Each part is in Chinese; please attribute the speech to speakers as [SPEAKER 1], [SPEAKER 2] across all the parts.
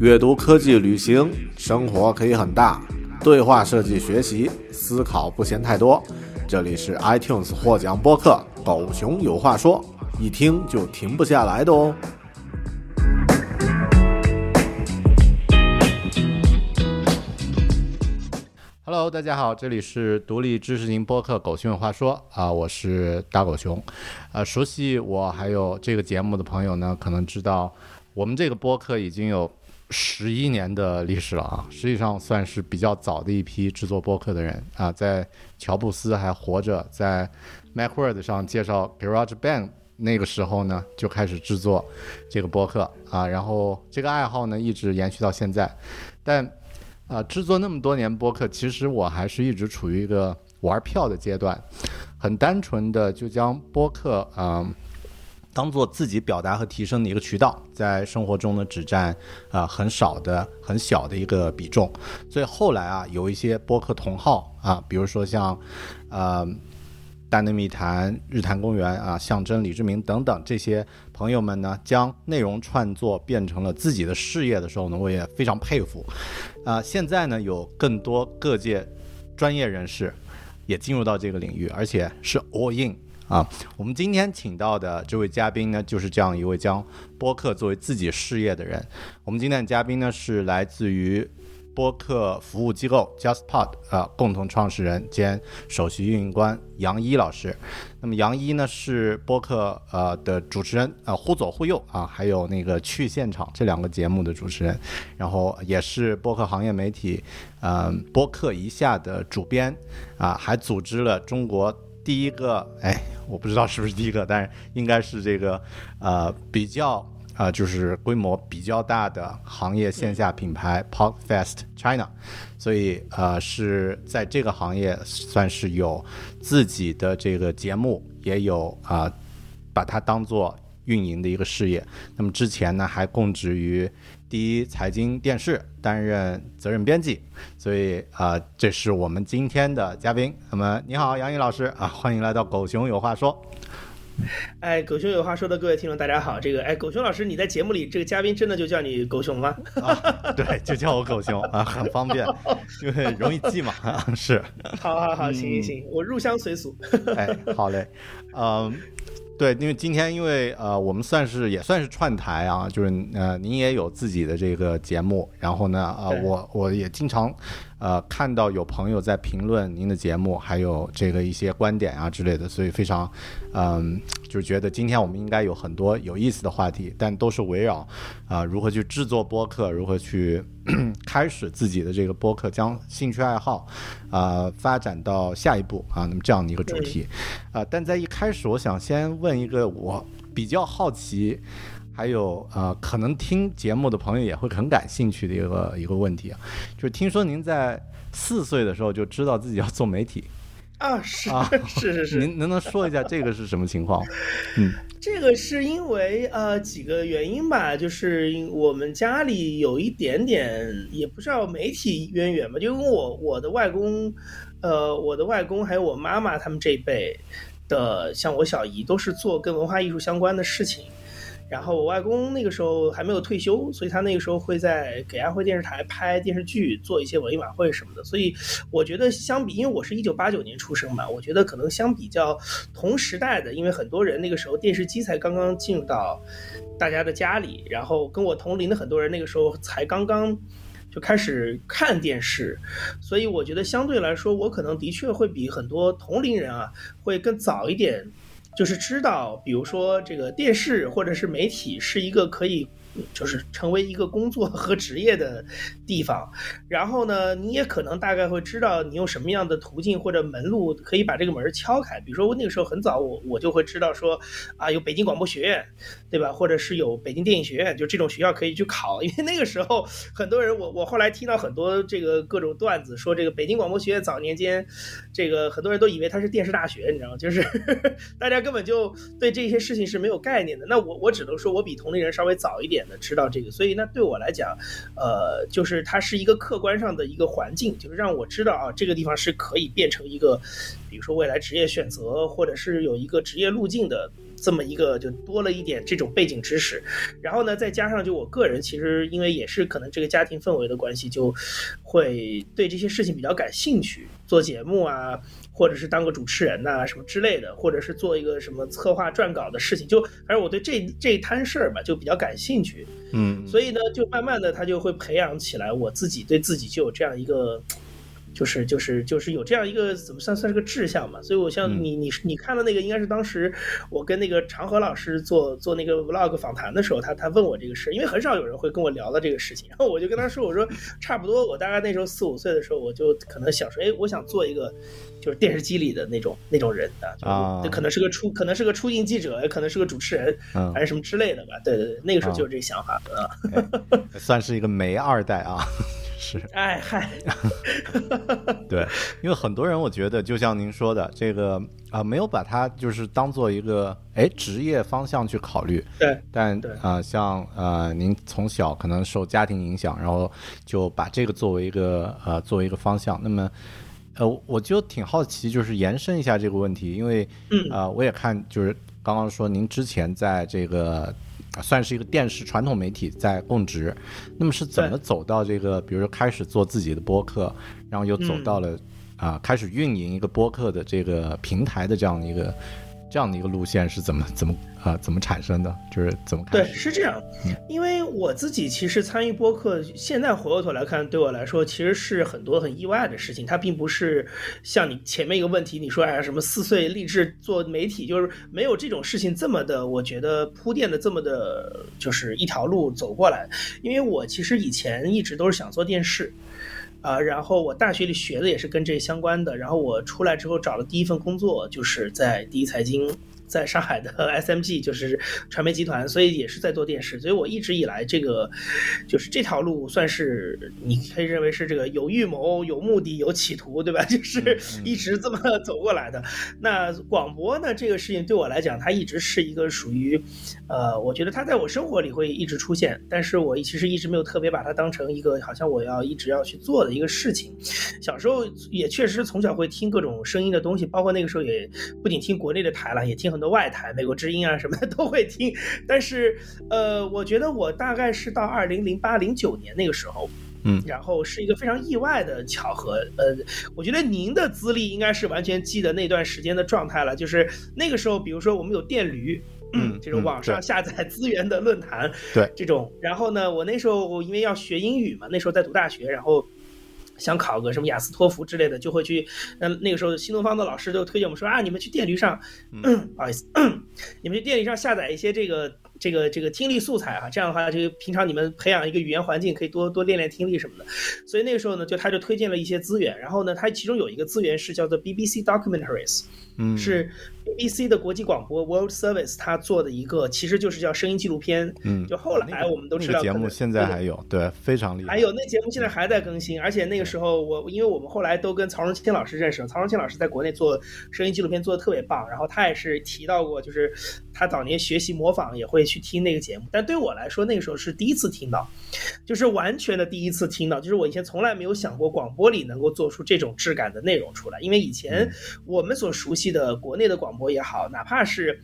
[SPEAKER 1] 阅读、科技、旅行，生活可以很大。对话设计、学习、思考不嫌太多。这里是 iTunes 获奖播客《狗熊有话说》，一听就停不下来的哦。Hello，大家好，这里是独立知识型播客《狗熊有话说》啊，我是大狗熊。呃，熟悉我还有这个节目的朋友呢，可能知道我们这个播客已经有十一年的历史了啊，实际上算是比较早的一批制作播客的人啊。在乔布斯还活着，在 MacWorld 上介绍 GarageBand 那个时候呢，就开始制作这个播客啊，然后这个爱好呢一直延续到现在，但。啊，制作那么多年播客，其实我还是一直处于一个玩票的阶段，很单纯的就将播客啊当做自己表达和提升的一个渠道，在生活中呢只占啊很少的很小的一个比重，所以后来啊有一些播客同号啊，比如说像呃。大内密谈、日坛公园啊、象征、李志明等等这些朋友们呢，将内容创作变成了自己的事业的时候呢，我也非常佩服。啊，现在呢，有更多各界专业人士也进入到这个领域，而且是 all in 啊。我们今天请到的这位嘉宾呢，就是这样一位将播客作为自己事业的人。我们今天的嘉宾呢，是来自于。播客服务机构 JustPod 啊，共同创始人兼首席运营官杨一老师。那么杨一呢是播客呃的主持人啊，忽左忽右啊，还有那个去现场这两个节目的主持人，然后也是播客行业媒体嗯播客一下的主编啊，还组织了中国第一个哎，我不知道是不是第一个，但是应该是这个呃比较。啊，就是规模比较大的行业线下品牌 Podfest China，所以呃是在这个行业算是有自己的这个节目，也有啊把它当做运营的一个事业。那么之前呢还供职于第一财经电视担任责任编辑，所以啊这是我们今天的嘉宾。那么你好，杨毅老师啊，欢迎来到狗熊有话说。
[SPEAKER 2] 哎，狗熊有话说的各位听众，大家好。这个，哎，狗熊老师，你在节目里这个嘉宾真的就叫你狗熊吗？
[SPEAKER 1] 啊，对，就叫我狗熊啊，很方便，因为容易记嘛。是。
[SPEAKER 2] 好好好，行行行，我入乡随俗。
[SPEAKER 1] 哎，好嘞，嗯。对，因为今天因为呃，我们算是也算是串台啊，就是呃，您也有自己的这个节目，然后呢，呃，我我也经常呃看到有朋友在评论您的节目，还有这个一些观点啊之类的，所以非常嗯，就是觉得今天我们应该有很多有意思的话题，但都是围绕啊如何去制作播客，如何去 开始自己的这个播客，将兴趣爱好啊发展到下一步啊，那么这样的一个主题啊，但在一开始，我想先问。问一个我比较好奇，还有呃，可能听节目的朋友也会很感兴趣的一个一个问题啊，就是听说您在四岁的时候就知道自己要做媒体
[SPEAKER 2] 啊，是啊，是是是，
[SPEAKER 1] 您能不能说一下这个是什么情况？嗯，
[SPEAKER 2] 这个是因为呃几个原因吧，就是我们家里有一点点也不知道媒体渊源吧，就因为我我的外公，呃，我的外公还有我妈妈他们这一辈。的像我小姨都是做跟文化艺术相关的事情，然后我外公那个时候还没有退休，所以他那个时候会在给安徽电视台拍电视剧，做一些文艺晚会什么的。所以我觉得相比，因为我是一九八九年出生嘛，我觉得可能相比较同时代的，因为很多人那个时候电视机才刚刚进入到大家的家里，然后跟我同龄的很多人那个时候才刚刚。就开始看电视，所以我觉得相对来说，我可能的确会比很多同龄人啊，会更早一点，就是知道，比如说这个电视或者是媒体是一个可以。就是成为一个工作和职业的地方，然后呢，你也可能大概会知道你用什么样的途径或者门路可以把这个门敲开。比如说我那个时候很早，我我就会知道说啊，有北京广播学院，对吧？或者是有北京电影学院，就这种学校可以去考。因为那个时候很多人，我我后来听到很多这个各种段子，说这个北京广播学院早年间，这个很多人都以为它是电视大学，你知道吗？就是 大家根本就对这些事情是没有概念的。那我我只能说我比同龄人稍微早一点的。知道这个，所以那对我来讲，呃，就是它是一个客观上的一个环境，就是让我知道啊，这个地方是可以变成一个比如说未来职业选择，或者是有一个职业路径的这么一个，就多了一点这种背景知识。然后呢，再加上就我个人，其实因为也是可能这个家庭氛围的关系，就会对这些事情比较感兴趣，做节目啊。或者是当个主持人呐，什么之类的，或者是做一个什么策划撰稿的事情，就反正我对这这一摊事儿吧，就比较感兴趣，
[SPEAKER 1] 嗯，
[SPEAKER 2] 所以呢，就慢慢的他就会培养起来，我自己对自己就有这样一个。就是就是就是有这样一个怎么算算是个志向嘛，所以我像你你你看的那个应该是当时我跟那个长河老师做做那个 vlog 访谈的时候，他他问我这个事，因为很少有人会跟我聊到这个事情，然后我就跟他说，我说差不多，我大概那时候四五岁的时候，我就可能想说，哎，我想做一个就是电视机里的那种那种人啊，就，可能是个出可能是个出镜记者，也可能是个主持人，还是什么之类的吧，对对对，那个时候就有这个想法啊，
[SPEAKER 1] 算是一个煤二代啊。是，
[SPEAKER 2] 哎嗨，
[SPEAKER 1] 对，因为很多人我觉得就像您说的这个啊，没有把它就是当做一个哎职业方向去考虑。
[SPEAKER 2] 对，
[SPEAKER 1] 但啊，像呃您从小可能受家庭影响，然后就把这个作为一个呃作为一个方向。那么呃，我就挺好奇，就是延伸一下这个问题，因为啊，我也看就是刚刚说您之前在这个。算是一个电视传统媒体在供职，那么是怎么走到这个，比如说开始做自己的播客，然后又走到了啊，开始运营一个播客的这个平台的这样的一个。这样的一个路线是怎么怎么啊怎么产生的？就是怎么
[SPEAKER 2] 对是这样，因为我自己其实参与播客，现在回过头来看，对我来说其实是很多很意外的事情。它并不是像你前面一个问题，你说哎什么四岁立志做媒体，就是没有这种事情这么的，我觉得铺垫的这么的，就是一条路走过来。因为我其实以前一直都是想做电视。啊，然后我大学里学的也是跟这相关的，然后我出来之后找了第一份工作就是在第一财经。在上海的 SMG 就是传媒集团，所以也是在做电视，所以我一直以来这个就是这条路算是你可以认为是这个有预谋、有目的、有企图，对吧？就是一直这么 走过来的。那广播呢？这个事情对我来讲，它一直是一个属于呃，我觉得它在我生活里会一直出现，但是我其实一直没有特别把它当成一个好像我要一直要去做的一个事情。小时候也确实从小会听各种声音的东西，包括那个时候也不仅听国内的台了，也听很。的外台，美国之音啊什么的都会听，但是，呃，我觉得我大概是到二零零八零九年那个时候，
[SPEAKER 1] 嗯，
[SPEAKER 2] 然后是一个非常意外的巧合，呃，我觉得您的资历应该是完全记得那段时间的状态了，就是那个时候，比如说我们有电驴，
[SPEAKER 1] 嗯，
[SPEAKER 2] 这种网上下载资源的论坛，
[SPEAKER 1] 对，
[SPEAKER 2] 这种，然后呢，我那时候我因为要学英语嘛，那时候在读大学，然后。想考个什么雅思托福之类的，就会去。那，那个时候新东方的老师就推荐我们说啊，你们去电驴上，嗯不好意思，你们去电驴上下载一些这个这个这个听力素材啊，这样的话，就平常你们培养一个语言环境，可以多多练练听力什么的。所以那个时候呢，就他就推荐了一些资源，然后呢，他其中有一个资源是叫做 BBC Documentaries，
[SPEAKER 1] 嗯，
[SPEAKER 2] 是。BBC 的国际广播 World Service，他做的一个其实就是叫声音纪录片。
[SPEAKER 1] 嗯，
[SPEAKER 2] 就后来我们都知道，
[SPEAKER 1] 节目现在还有，对，非常厉害。
[SPEAKER 2] 还有那节目现在还在更新，而且那个时候我，因为我们后来都跟曹荣清老师认识，曹荣清老师在国内做声音纪录片做的特别棒，然后他也是提到过，就是他早年学习模仿也会去听那个节目。但对我来说，那个时候是第一次听到，就是完全的第一次听到，就是我以前从来没有想过广播里能够做出这种质感的内容出来，因为以前我们所熟悉的国内的广播也好，哪怕是，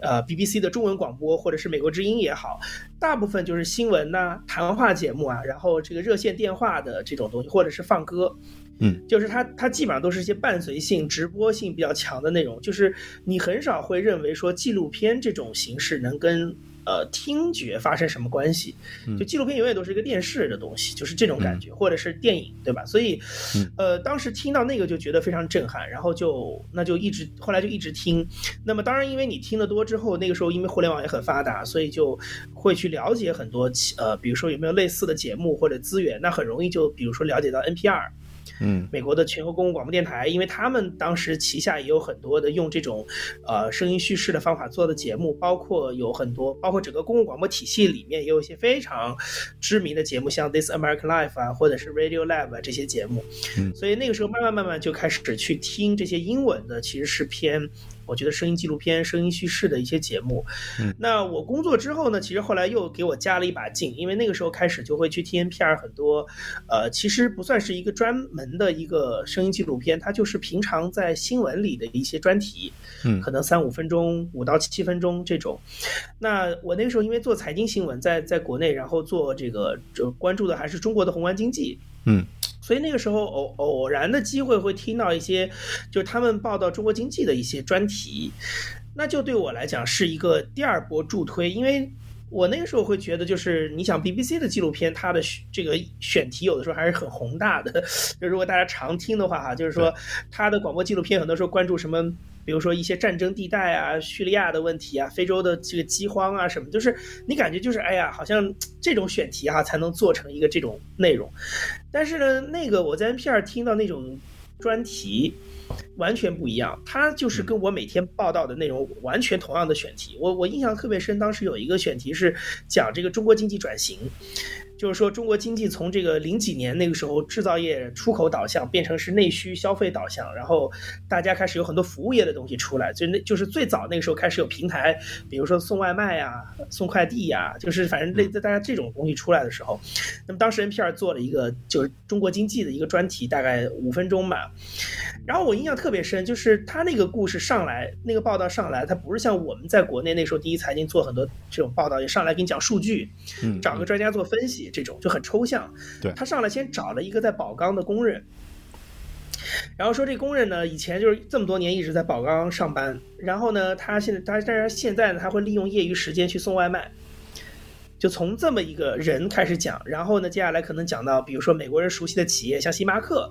[SPEAKER 2] 呃，BBC 的中文广播，或者是美国之音也好，大部分就是新闻呐、谈话节目啊，然后这个热线电话的这种东西，或者是放歌，
[SPEAKER 1] 嗯，
[SPEAKER 2] 就是它它基本上都是一些伴随性、直播性比较强的内容，就是你很少会认为说纪录片这种形式能跟。呃，听觉发生什么关系？就纪录片永远都是一个电视的东西，就是这种感觉，或者是电影，对吧？所以，呃，当时听到那个就觉得非常震撼，然后就那就一直后来就一直听。那么当然，因为你听得多之后，那个时候因为互联网也很发达，所以就会去了解很多呃，比如说有没有类似的节目或者资源，那很容易就比如说了解到 NPR。
[SPEAKER 1] 嗯，
[SPEAKER 2] 美国的全国公共广播电台，因为他们当时旗下也有很多的用这种，呃，声音叙事的方法做的节目，包括有很多，包括整个公共广播体系里面也有一些非常知名的节目，像 This American Life 啊，或者是 Radio Lab 啊这些节目。
[SPEAKER 1] 嗯，
[SPEAKER 2] 所以那个时候慢慢慢慢就开始去听这些英文的，其实是偏。我觉得声音纪录片、声音叙事的一些节目。
[SPEAKER 1] 嗯，
[SPEAKER 2] 那我工作之后呢，其实后来又给我加了一把劲，因为那个时候开始就会去 T N P R 很多，呃，其实不算是一个专门的一个声音纪录片，它就是平常在新闻里的一些专题，
[SPEAKER 1] 嗯，
[SPEAKER 2] 可能三五分钟、五到七分钟这种。那我那个时候因为做财经新闻，在在国内，然后做这个就关注的还是中国的宏观经济，
[SPEAKER 1] 嗯。
[SPEAKER 2] 所以那个时候偶偶然的机会会听到一些，就是他们报道中国经济的一些专题，那就对我来讲是一个第二波助推，因为我那个时候会觉得，就是你想 BBC 的纪录片，它的这个选题有的时候还是很宏大的，就如果大家常听的话哈，就是说它的广播纪录片很多时候关注什么。比如说一些战争地带啊、叙利亚的问题啊、非洲的这个饥荒啊什么，就是你感觉就是哎呀，好像这种选题哈才能做成一个这种内容。但是呢，那个我在 NPR 听到那种专题完全不一样，它就是跟我每天报道的内容完全同样的选题。我我印象特别深，当时有一个选题是讲这个中国经济转型。就是说，中国经济从这个零几年那个时候制造业出口导向，变成是内需消费导向，然后大家开始有很多服务业的东西出来，就那就是最早那个时候开始有平台，比如说送外卖呀、送快递呀，就是反正类似大家这种东西出来的时候，那么当时 NPR 做了一个就是中国经济的一个专题，大概五分钟吧。然后我印象特别深，就是他那个故事上来，那个报道上来，他不是像我们在国内那时候第一财经做很多这种报道，也上来给你讲数据，
[SPEAKER 1] 嗯，
[SPEAKER 2] 找个专家做分析，这种就很抽象。
[SPEAKER 1] 对
[SPEAKER 2] 他上来先找了一个在宝钢的工人，然后说这工人呢，以前就是这么多年一直在宝钢上班，然后呢，他现在他但是现在呢，他会利用业余时间去送外卖。就从这么一个人开始讲，然后呢，接下来可能讲到，比如说美国人熟悉的企业，像星巴克，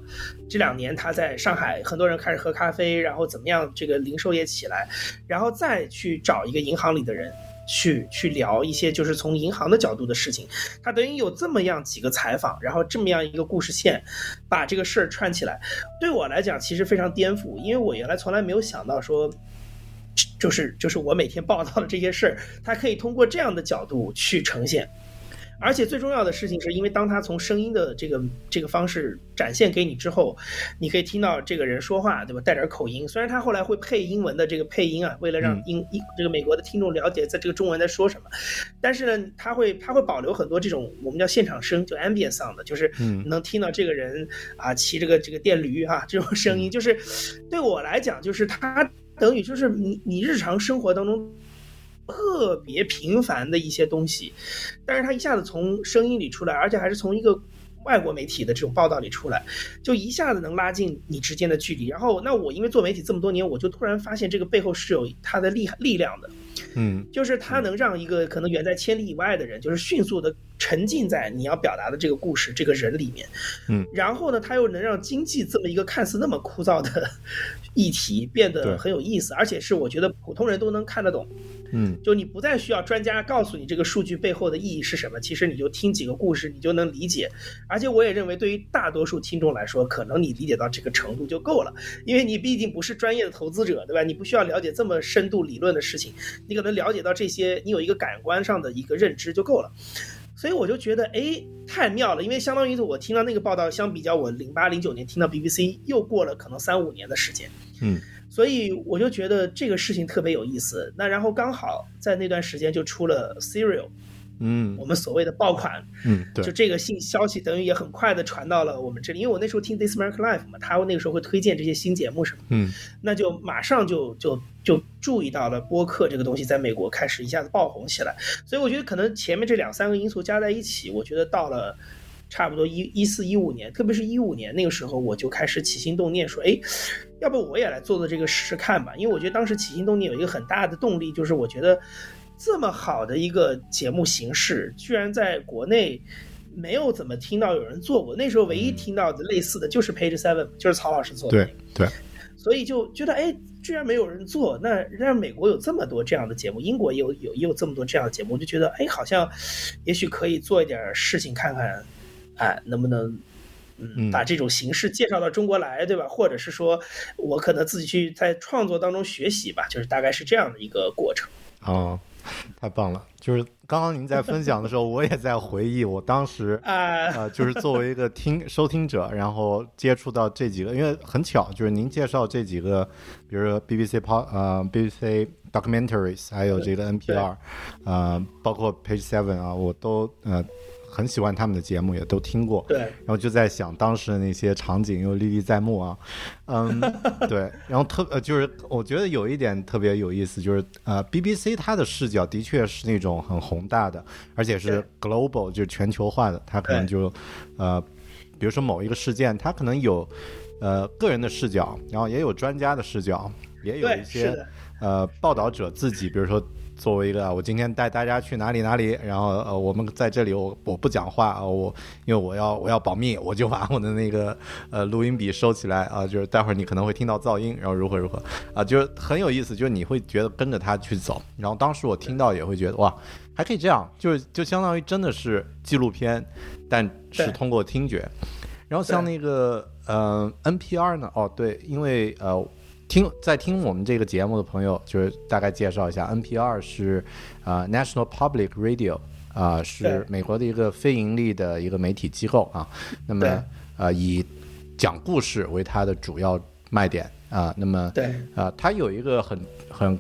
[SPEAKER 2] 这两年他在上海，很多人开始喝咖啡，然后怎么样，这个零售业起来，然后再去找一个银行里的人去去聊一些就是从银行的角度的事情，他等于有这么样几个采访，然后这么样一个故事线，把这个事儿串起来，对我来讲其实非常颠覆，因为我原来从来没有想到说。就是就是我每天报道的这些事儿，它可以通过这样的角度去呈现，而且最重要的事情是因为当他从声音的这个这个方式展现给你之后，你可以听到这个人说话，对吧？带点口音，虽然他后来会配英文的这个配音啊，为了让英英这个美国的听众了解在这个中文在说什么，但是呢，他会他会保留很多这种我们叫现场声，就 ambient sound，就是能听到这个人啊骑这个这个电驴哈这种声音，就是对我来讲，就是他。等于就是你你日常生活当中特别平凡的一些东西，但是他一下子从声音里出来，而且还是从一个外国媒体的这种报道里出来，就一下子能拉近你之间的距离。然后，那我因为做媒体这么多年，我就突然发现这个背后是有它的力力量的，
[SPEAKER 1] 嗯，
[SPEAKER 2] 就是它能让一个可能远在千里以外的人，就是迅速的沉浸在你要表达的这个故事这个人里面，
[SPEAKER 1] 嗯，
[SPEAKER 2] 然后呢，它又能让经济这么一个看似那么枯燥的。议题变得很有意思，而且是我觉得普通人都能看得懂。
[SPEAKER 1] 嗯，
[SPEAKER 2] 就你不再需要专家告诉你这个数据背后的意义是什么，其实你就听几个故事，你就能理解。而且我也认为，对于大多数听众来说，可能你理解到这个程度就够了，因为你毕竟不是专业的投资者，对吧？你不需要了解这么深度理论的事情，你可能了解到这些，你有一个感官上的一个认知就够了。所以我就觉得，哎，太妙了，因为相当于我听到那个报道，相比较我零八零九年听到 BBC，又过了可能三五年的时间。
[SPEAKER 1] 嗯，
[SPEAKER 2] 所以我就觉得这个事情特别有意思。那然后刚好在那段时间就出了 Serial，
[SPEAKER 1] 嗯，
[SPEAKER 2] 我们所谓的爆款，
[SPEAKER 1] 嗯，对，
[SPEAKER 2] 就这个信消息等于也很快的传到了我们这里，因为我那时候听 This American Life 嘛，他那个时候会推荐这些新节目什么，
[SPEAKER 1] 嗯，
[SPEAKER 2] 那就马上就就就注意到了播客这个东西在美国开始一下子爆红起来。所以我觉得可能前面这两三个因素加在一起，我觉得到了。差不多一一四一五年，特别是一五年那个时候，我就开始起心动念说，哎，要不我也来做做这个试试看吧？因为我觉得当时起心动念有一个很大的动力，就是我觉得这么好的一个节目形式，居然在国内没有怎么听到有人做过。那时候唯一听到的类似的就是 Page Seven，就是曹老师做
[SPEAKER 1] 的。对对。
[SPEAKER 2] 所以就觉得，哎，居然没有人做，那让美国有这么多这样的节目，英国也有有也有这么多这样的节目，我就觉得，哎，好像也许可以做一点事情看看。哎，能不能，嗯，把这种形式介绍到中国来，对吧？或者是说，我可能自己去在创作当中学习吧，就是大概是这样的一个过程。
[SPEAKER 1] 哦，太棒了！就是刚刚您在分享的时候，我也在回忆我当时
[SPEAKER 2] 啊，
[SPEAKER 1] 呃，就是作为一个听收听者，然后接触到这几个，因为很巧，就是您介绍这几个，比如说 BBC p 呃 BBC documentaries，还有这个 NPR，呃，包括 Page Seven 啊，我都呃。很喜欢他们的节目，也都听过。
[SPEAKER 2] 对，
[SPEAKER 1] 然后就在想当时的那些场景又历历在目啊，嗯，对。然后特呃，就是我觉得有一点特别有意思，就是呃，BBC 它的视角的确是那种很宏大的，而且是 global，就是全球化的。它可能就呃，比如说某一个事件，它可能有呃个人的视角，然后也有专家的视角，也有一些呃报道者自己，比如说。作为一个，我今天带大家去哪里哪里，然后呃，我们在这里，我我不讲话啊，我因为我要我要保密，我就把我的那个呃录音笔收起来啊，就是待会儿你可能会听到噪音，然后如何如何啊，就是很有意思，就是你会觉得跟着他去走，然后当时我听到也会觉得哇，还可以这样，就是就相当于真的是纪录片，但是通过听觉，然后像那个呃 NPR 呢，哦对，因为呃。听在听我们这个节目的朋友，就是大概介绍一下，NPR 是啊 National Public Radio 啊，是美国的一个非盈利的一个媒体机构啊。那么呃以讲故事为它的主要卖点啊。那么
[SPEAKER 2] 对
[SPEAKER 1] 啊，它有一个很很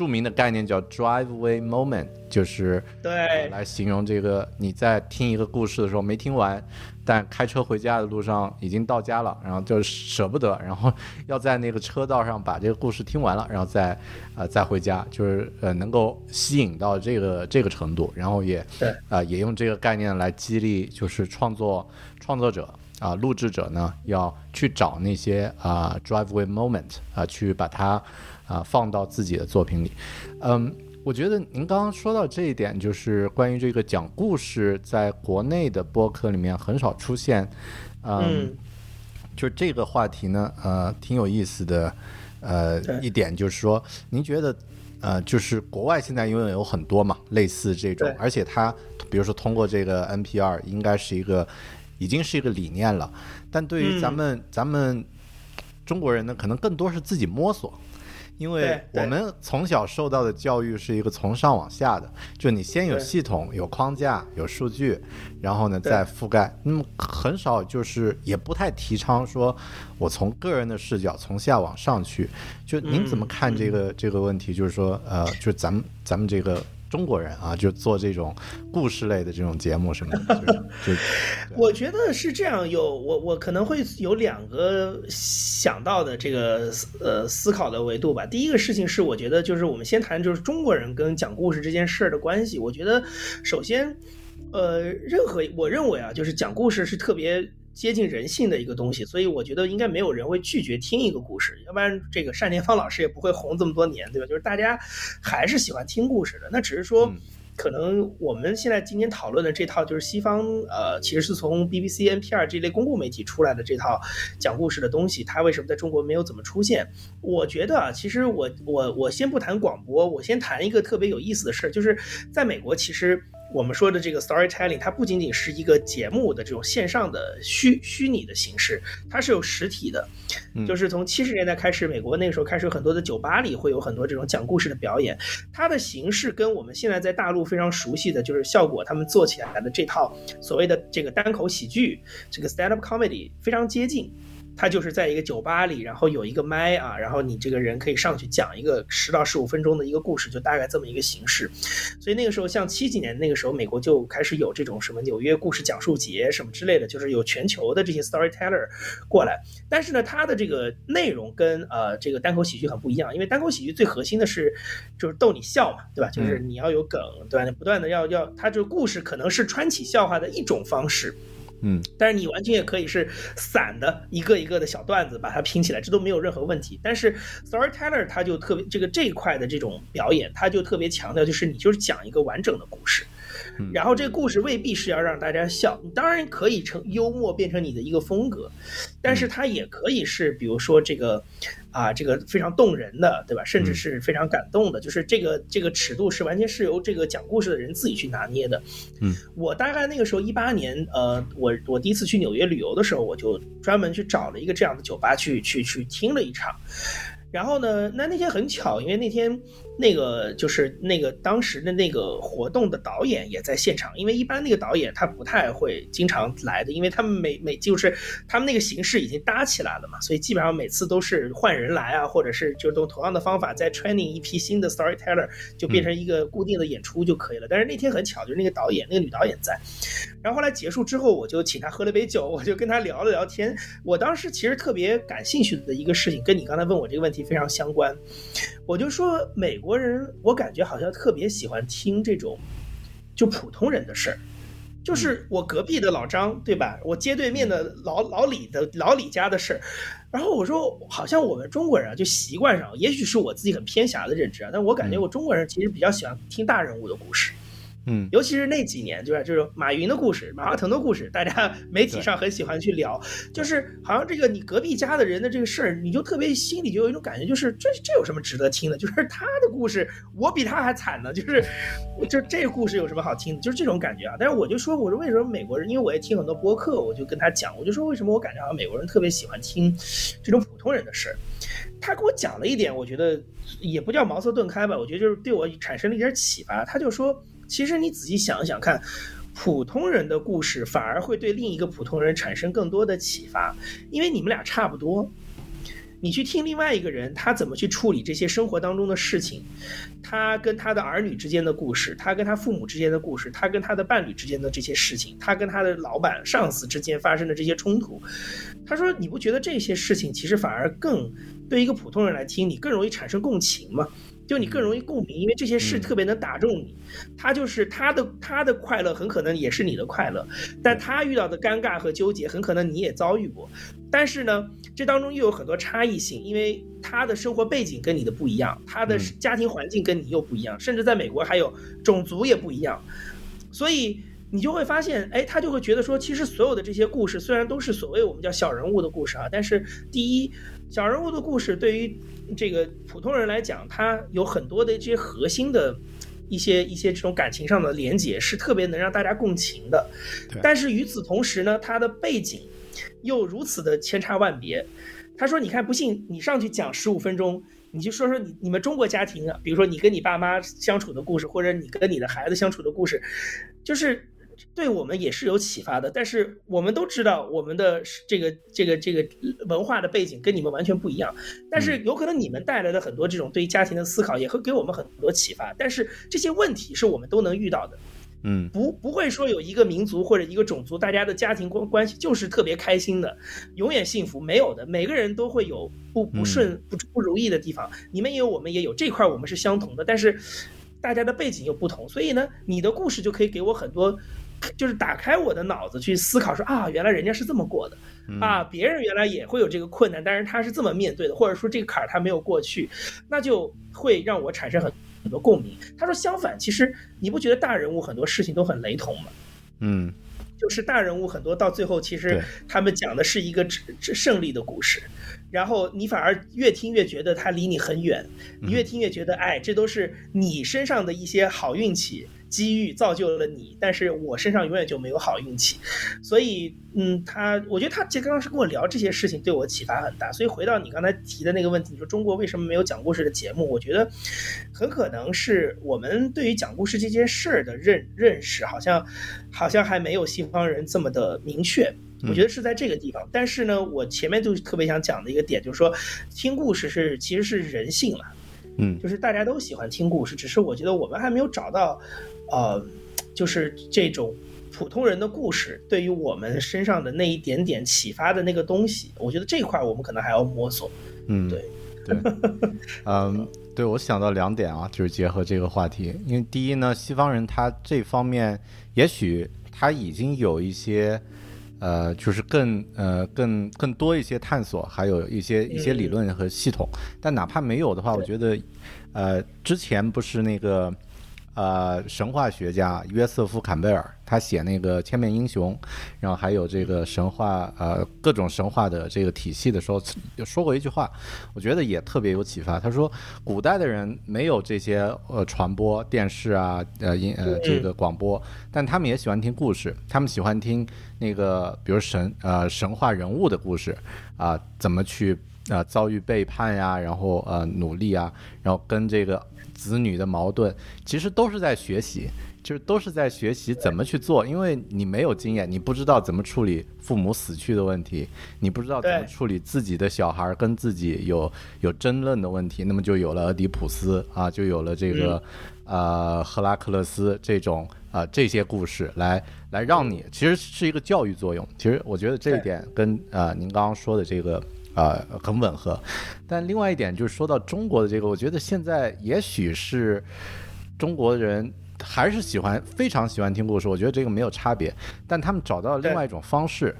[SPEAKER 1] 著名的概念叫 Driveway Moment，就是
[SPEAKER 2] 对
[SPEAKER 1] 来形容这个你在听一个故事的时候没听完。但开车回家的路上已经到家了，然后就舍不得，然后要在那个车道上把这个故事听完了，然后再，呃，再回家，就是呃能够吸引到这个这个程度，然后也
[SPEAKER 2] 对，
[SPEAKER 1] 啊也用这个概念来激励，就是创作创作者啊录制者呢要去找那些啊 driveway moment 啊去把它啊放到自己的作品里，嗯。我觉得您刚刚说到这一点，就是关于这个讲故事在国内的播客里面很少出现，嗯，就这个话题呢，呃，挺有意思的，呃，一点就是说，您觉得，呃，就是国外现在因为有很多嘛，类似这种，而且它，比如说通过这个 NPR，应该是一个，已经是一个理念了，但对于咱们咱们中国人呢，可能更多是自己摸索。因为我们从小受到的教育是一个从上往下的，就你先有系统、有框架、有数据，然后呢再覆盖。那么很少就是也不太提倡说，我从个人的视角从下往上去。就您怎么看这个这个问题？就是说，呃，就咱们咱们这个。中国人啊，就做这种故事类的这种节目什么的，就
[SPEAKER 2] 我觉得是这样。有我我可能会有两个想到的这个呃思考的维度吧。第一个事情是，我觉得就是我们先谈就是中国人跟讲故事这件事儿的关系。我觉得首先，呃，任何我认为啊，就是讲故事是特别。接近人性的一个东西，所以我觉得应该没有人会拒绝听一个故事，要不然这个单田芳老师也不会红这么多年，对吧？就是大家还是喜欢听故事的，那只是说，可能我们现在今天讨论的这套就是西方，呃，其实是从 BBC、NPR 这类公共媒体出来的这套讲故事的东西，它为什么在中国没有怎么出现？我觉得啊，其实我我我先不谈广播，我先谈一个特别有意思的事儿，就是在美国其实。我们说的这个 storytelling，它不仅仅是一个节目的这种线上的虚虚拟的形式，它是有实体的。就是从七十年代开始，美国那个时候开始有很多的酒吧里会有很多这种讲故事的表演，它的形式跟我们现在在大陆非常熟悉的就是效果他们做起来的这套所谓的这个单口喜剧，这个 stand up comedy 非常接近。他就是在一个酒吧里，然后有一个麦啊，然后你这个人可以上去讲一个十到十五分钟的一个故事，就大概这么一个形式。所以那个时候，像七几年那个时候，美国就开始有这种什么纽约故事讲述节什么之类的，就是有全球的这些 storyteller 过来。但是呢，它的这个内容跟呃这个单口喜剧很不一样，因为单口喜剧最核心的是就是逗你笑嘛，对吧？就是你要有梗，对吧？你不断的要要，它这个故事可能是穿起笑话的一种方式。
[SPEAKER 1] 嗯，
[SPEAKER 2] 但是你完全也可以是散的一个一个的小段子，把它拼起来，这都没有任何问题。但是 storyteller 他就特别这个这一块的这种表演，他就特别强调，就是你就是讲一个完整的故事。然后这个故事未必是要让大家笑，你当然可以成幽默变成你的一个风格，但是它也可以是，比如说这个，啊，这个非常动人的，对吧？甚至是非常感动的，就是这个这个尺度是完全是由这个讲故事的人自己去拿捏的。
[SPEAKER 1] 嗯，
[SPEAKER 2] 我大概那个时候一八年，呃，我我第一次去纽约旅游的时候，我就专门去找了一个这样的酒吧去去去听了一场。然后呢，那那天很巧，因为那天那个就是那个当时的那个活动的导演也在现场，因为一般那个导演他不太会经常来的，因为他们每每就是他们那个形式已经搭起来了嘛，所以基本上每次都是换人来啊，或者是就用同样的方法再 training 一批新的 storyteller，就变成一个固定的演出就可以了。但是那天很巧，就是那个导演那个女导演在，然后后来结束之后，我就请他喝了杯酒，我就跟他聊了聊天。我当时其实特别感兴趣的一个事情，跟你刚才问我这个问题非常相关。我就说美国人，我感觉好像特别喜欢听这种就普通人的事儿，就是我隔壁的老张，对吧？我街对面的老老李的老李家的事儿。然后我说，好像我们中国人啊，就习惯上，也许是我自己很偏狭的认知啊，但我感觉我中国人其实比较喜欢听大人物的故事。
[SPEAKER 1] 嗯，
[SPEAKER 2] 尤其是那几年，就是就是马云的故事、马化腾的故事，大家媒体上很喜欢去聊。就是好像这个你隔壁家的人的这个事儿，你就特别心里就有一种感觉，就是这这有什么值得听的？就是他的故事，我比他还惨呢。就是就这个故事有什么好听的？就是这种感觉啊。但是我就说，我说为什么美国人？因为我也听很多播客，我就跟他讲，我就说为什么我感觉好像美国人特别喜欢听这种普通人的事儿。他给我讲了一点，我觉得也不叫茅塞顿开吧，我觉得就是对我产生了一点启发。他就说。其实你仔细想想看，普通人的故事反而会对另一个普通人产生更多的启发，因为你们俩差不多。你去听另外一个人他怎么去处理这些生活当中的事情，他跟他的儿女之间的故事，他跟他父母之间的故事，他跟他的伴侣之间的这些事情，他跟他的老板上司之间发生的这些冲突，他说你不觉得这些事情其实反而更对一个普通人来听，你更容易产生共情吗？就你更容易共鸣，因为这些事特别能打中你。他就是他的他的快乐很可能也是你的快乐，但他遇到的尴尬和纠结很可能你也遭遇过。但是呢，这当中又有很多差异性，因为他的生活背景跟你的不一样，他的家庭环境跟你又不一样，甚至在美国还有种族也不一样。所以你就会发现，哎，他就会觉得说，其实所有的这些故事虽然都是所谓我们叫小人物的故事啊，但是第一，小人物的故事对于这个普通人来讲，他有很多的这些核心的一些一些这种感情上的连接，是特别能让大家共情的。但是与此同时呢，他的背景又如此的千差万别。他说：“你看，不信你上去讲十五分钟，你就说说你你们中国家庭啊，比如说你跟你爸妈相处的故事，或者你跟你的孩子相处的故事，就是。”对我们也是有启发的，但是我们都知道我们的这个这个这个文化的背景跟你们完全不一样，但是有可能你们带来的很多这种对于家庭的思考也会给我们很多启发，但是这些问题是我们都能遇到的，
[SPEAKER 1] 嗯，
[SPEAKER 2] 不不会说有一个民族或者一个种族大家的家庭关关系就是特别开心的，永远幸福没有的，每个人都会有不不顺不不如意的地方，你们也有我们也有这块我们是相同的，但是大家的背景又不同，所以呢，你的故事就可以给我很多。就是打开我的脑子去思考，说啊，原来人家是这么过的，啊，别人原来也会有这个困难，但是他是这么面对的，或者说这个坎儿他没有过去，那就会让我产生很很多共鸣。他说相反，其实你不觉得大人物很多事情都很雷同吗？
[SPEAKER 1] 嗯，
[SPEAKER 2] 就是大人物很多到最后，其实他们讲的是一个胜利的故事。然后你反而越听越觉得他离你很远，你越听越觉得，哎，这都是你身上的一些好运气、机遇造就了你，但是我身上永远就没有好运气。所以，嗯，他，我觉得他其实刚刚是跟我聊这些事情，对我启发很大。所以回到你刚才提的那个问题，你说中国为什么没有讲故事的节目？我觉得很可能是我们对于讲故事这件事儿的认认识，好像好像还没有西方人这么的明确。我觉得是在这个地方，但是呢，我前面就特别想讲的一个点，就是说，听故事是其实是人性嘛，
[SPEAKER 1] 嗯，
[SPEAKER 2] 就是大家都喜欢听故事，只是我觉得我们还没有找到，呃，就是这种普通人的故事对于我们身上的那一点点启发的那个东西，我觉得这块我们可能还要摸索。
[SPEAKER 1] 嗯，
[SPEAKER 2] 对，
[SPEAKER 1] 对，嗯，对我想到两点啊，就是结合这个话题，因为第一呢，西方人他这方面也许他已经有一些。呃，就是更呃更更多一些探索，还有一些一些理论和系统。但哪怕没有的话，我觉得，呃，之前不是那个。呃，神话学家约瑟夫·坎贝尔，他写那个《千面英雄》，然后还有这个神话，呃，各种神话的这个体系的时候，说过一句话，我觉得也特别有启发。他说，古代的人没有这些呃传播电视啊，呃音呃这个广播，但他们也喜欢听故事，他们喜欢听那个比如神呃神话人物的故事啊，怎么去。啊遭遇背叛呀，然后呃努力啊，然后跟这个子女的矛盾，其实都是在学习。就是都是在学习怎么去做，因为你没有经验，你不知道怎么处理父母死去的问题，你不知道怎么处理自己的小孩跟自己有有争论的问题，那么就有了俄狄浦斯啊，就有了这个呃赫拉克勒斯这种啊这些故事来来让你其实是一个教育作用。其实我觉得这一点跟啊您刚刚说的这个啊很吻合。但另外一点就是说到中国的这个，我觉得现在也许是中国人。还是喜欢非常喜欢听故事，我觉得这个没有差别。但他们找到了另外一种方式，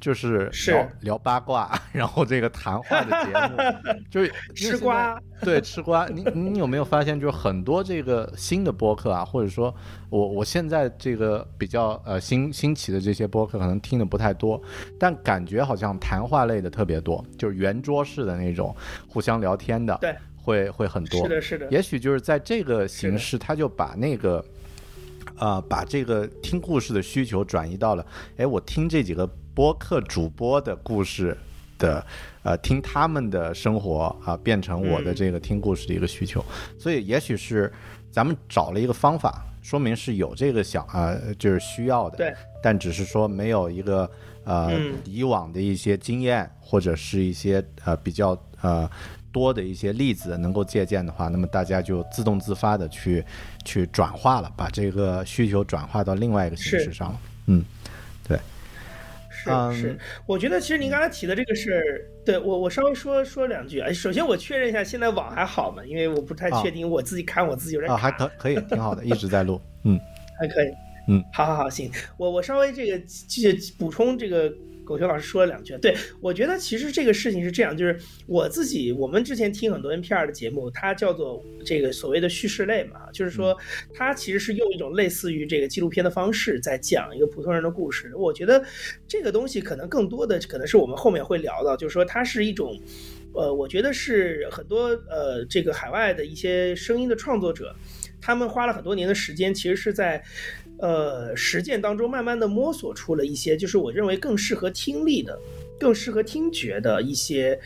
[SPEAKER 1] 就是聊聊八卦，然后这个谈话的节目，就是
[SPEAKER 2] 吃瓜。
[SPEAKER 1] 对，吃瓜。你你有没有发现，就是很多这个新的播客啊，或者说我我现在这个比较呃新兴起的这些播客，可能听的不太多，但感觉好像谈话类的特别多，就是圆桌式的那种互相聊天的。
[SPEAKER 2] 对。
[SPEAKER 1] 会会很多，
[SPEAKER 2] 是的，是的。
[SPEAKER 1] 也许就是在这个形式，他就把那个，啊，把这个听故事的需求转移到了，哎，我听这几个播客主播的故事的，呃，听他们的生活啊，变成我的这个听故事的一个需求。所以，也许是咱们找了一个方法，说明是有这个想啊，就是需要的。
[SPEAKER 2] 对。
[SPEAKER 1] 但只是说没有一个呃以往的一些经验，或者是一些呃比较呃。多的一些例子能够借鉴的话，那么大家就自动自发的去去转化了，把这个需求转化到另外一个形式上了。嗯，对，
[SPEAKER 2] 是是，我觉得其实您刚才提的这个事儿，对我我稍微说说两句啊。首先我确认一下，现在网还好吗？因为我不太确定，我自己看我自己有点
[SPEAKER 1] 啊，还可可以，挺好的，一直在录。嗯，
[SPEAKER 2] 还可以。
[SPEAKER 1] 嗯，
[SPEAKER 2] 好好好，行，我我稍微这个继续补充这个。狗熊老师说了两句，对我觉得其实这个事情是这样，就是我自己，我们之前听很多 NPR 的节目，它叫做这个所谓的叙事类嘛，就是说它其实是用一种类似于这个纪录片的方式在讲一个普通人的故事。我觉得这个东西可能更多的可能是我们后面会聊到，就是说它是一种，呃，我觉得是很多呃这个海外的一些声音的创作者，他们花了很多年的时间，其实是在。呃，实践当中慢慢的摸索出了一些，就是我认为更适合听力的、更适合听觉的一些，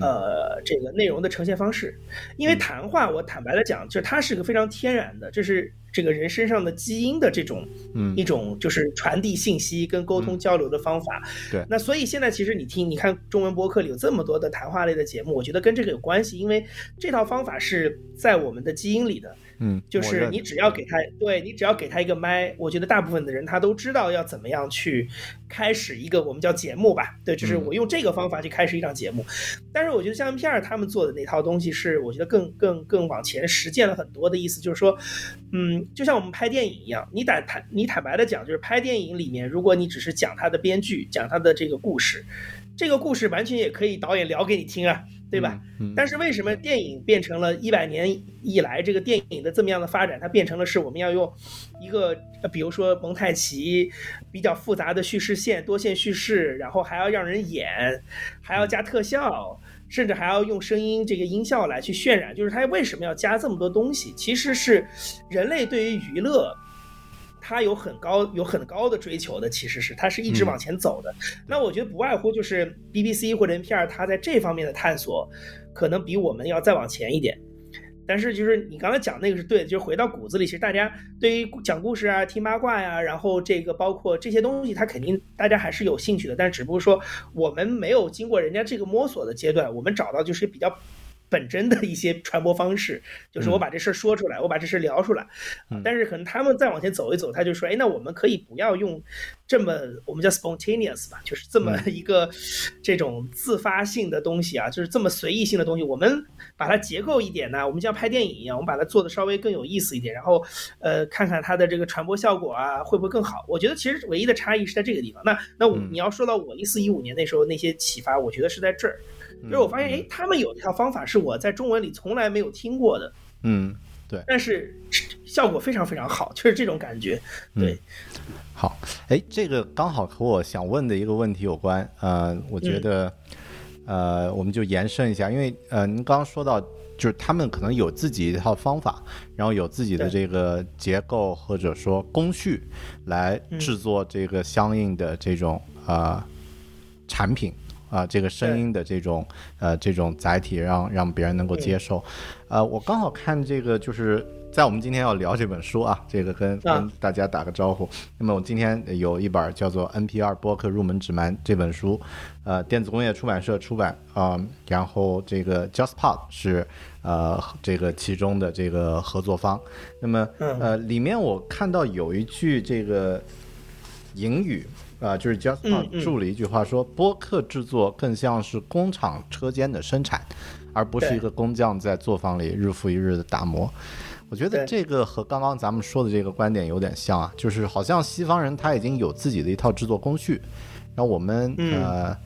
[SPEAKER 2] 呃，这个内容的呈现方式。因为谈话，我坦白的讲，就是它是个非常天然的，这是这个人身上的基因的这种，
[SPEAKER 1] 嗯，
[SPEAKER 2] 一种就是传递信息跟沟通交流的方法。
[SPEAKER 1] 对。
[SPEAKER 2] 那所以现在其实你听，你看中文播客里有这么多的谈话类的节目，我觉得跟这个有关系，因为这套方法是在我们的基因里的。
[SPEAKER 1] 嗯，
[SPEAKER 2] 就是你只要给他，对你只要给他一个麦，我觉得大部分的人他都知道要怎么样去开始一个我们叫节目吧，对，就是我用这个方法去开始一场节目。但是我觉得像片儿他们做的那套东西是，我觉得更更更往前实践了很多的意思，就是说，嗯，就像我们拍电影一样，你坦坦你坦白的讲，就是拍电影里面，如果你只是讲他的编剧，讲他的这个故事，这个故事完全也可以导演聊给你听啊。对吧？但是为什么电影变成了一百年以来这个电影的这么样的发展？它变成了是我们要用一个，比如说蒙太奇比较复杂的叙事线、多线叙事，然后还要让人演，还要加特效，甚至还要用声音这个音效来去渲染。就是它为什么要加这么多东西？其实是人类对于娱乐。它有很高、有很高的追求的，其实是他是一直往前走的。那我觉得不外乎就是 BBC 或者 NPR，他在这方面的探索可能比我们要再往前一点。但是就是你刚才讲那个是对的，就是回到骨子里，其实大家对于讲故事啊、听八卦呀，然后这个包括这些东西，他肯定大家还是有兴趣的。但是只不过说我们没有经过人家这个摸索的阶段，我们找到就是比较。本真的一些传播方式，就是我把这事儿说出来，我把这事儿聊出来。但是可能他们再往前走一走，他就说：“哎，那我们可以不要用这么我们叫 spontaneous 吧，就是这么一个这种自发性的东西啊，就是这么随意性的东西。我们把它结构一点呢，我们像拍电影一样，我们把它做的稍微更有意思一点，然后呃，看看它的这个传播效果啊，会不会更好？我觉得其实唯一的差异是在这个地方。那那你要说到我一四一五年那时候那些启发，我觉得是在这儿。就是我发现，哎，他们有一套方法是我在中文里从来没有听过的，
[SPEAKER 1] 嗯，对，
[SPEAKER 2] 但是效果非常非常好，就是这种感觉，对。
[SPEAKER 1] 好，哎，这个刚好和我想问的一个问题有关，呃，我觉得，呃，我们就延伸一下，因为呃，您刚刚说到，就是他们可能有自己一套方法，然后有自己的这个结构或者说工序来制作这个相应的这种啊产品。啊，这个声音的这种呃这种载体，让让别人能够接受。呃，我刚好看这个就是。在我们今天要聊这本书啊，这个跟跟大家打个招呼。那么我今天有一本叫做《NPR 播客入门指南》这本书，呃，电子工业出版社出版啊，然后这个 JustPod 是呃这个其中的这个合作方。那么呃，里面我看到有一句这个引语啊，就是 JustPod 注了一句话说，播客制作更像是工厂车间的生产，而不是一个工匠在作坊里日复一日的打磨。我觉得这个和刚刚咱们说的这个观点有点像啊，就是好像西方人他已经有自己的一套制作工序，然后我们呃，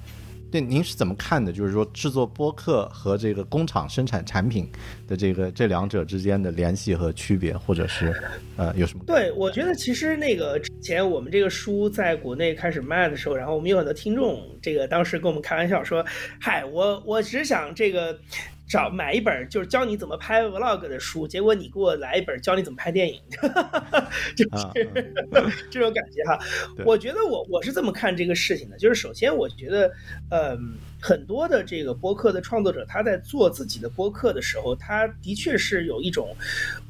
[SPEAKER 1] 对您是怎么看的？就是说制作播客和这个工厂生产产品的这个这两者之间的联系和区别，或者是呃有什么？
[SPEAKER 2] 对，我觉得其实那个之前我们这个书在国内开始卖的时候，然后我们有很多听众，这个当时跟我们开玩笑说：“嗨，我我只想这个。”找买一本就是教你怎么拍 vlog 的书，结果你给我来一本教你怎么拍电影，就是 这种感觉哈。我觉得我我是这么看这个事情的，就是首先我觉得，嗯，很多的这个播客的创作者他在做自己的播客的时候，他的确是有一种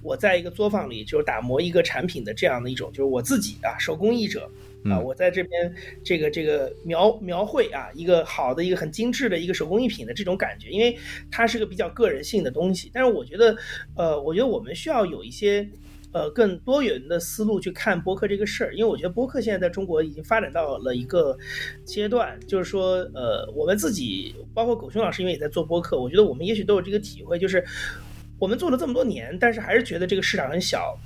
[SPEAKER 2] 我在一个作坊里就是打磨一个产品的这样的一种，就是我自己啊手工艺者。啊，我在这边这个这个描描绘啊，一个好的一个很精致的一个手工艺品的这种感觉，因为它是个比较个人性的东西。但是我觉得，呃，我觉得我们需要有一些呃更多元的思路去看播客这个事儿，因为我觉得播客现在在中国已经发展到了一个阶段，就是说，呃，我们自己包括狗熊老师，因为也在做播客，我觉得我们也许都有这个体会，就是我们做了这么多年，但是还是觉得这个市场很小。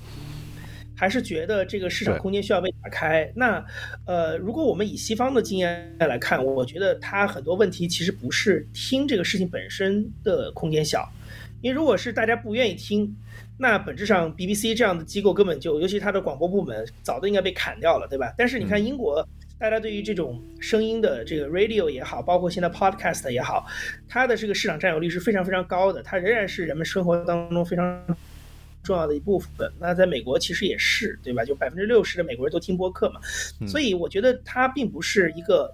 [SPEAKER 2] 还是觉得这个市场空间需要被打开。那，呃，如果我们以西方的经验来看，我觉得它很多问题其实不是听这个事情本身的空间小，因为如果是大家不愿意听，那本质上 BBC 这样的机构根本就，尤其它的广播部门早都应该被砍掉了，对吧？但是你看英国，大家对于这种声音的这个 radio 也好，包括现在 podcast 也好，它的这个市场占有率是非常非常高的，它仍然是人们生活当中非常。重要的一部分，那在美国其实也是，对吧？就百分之六十的美国人都听播客嘛，所以我觉得它并不是一个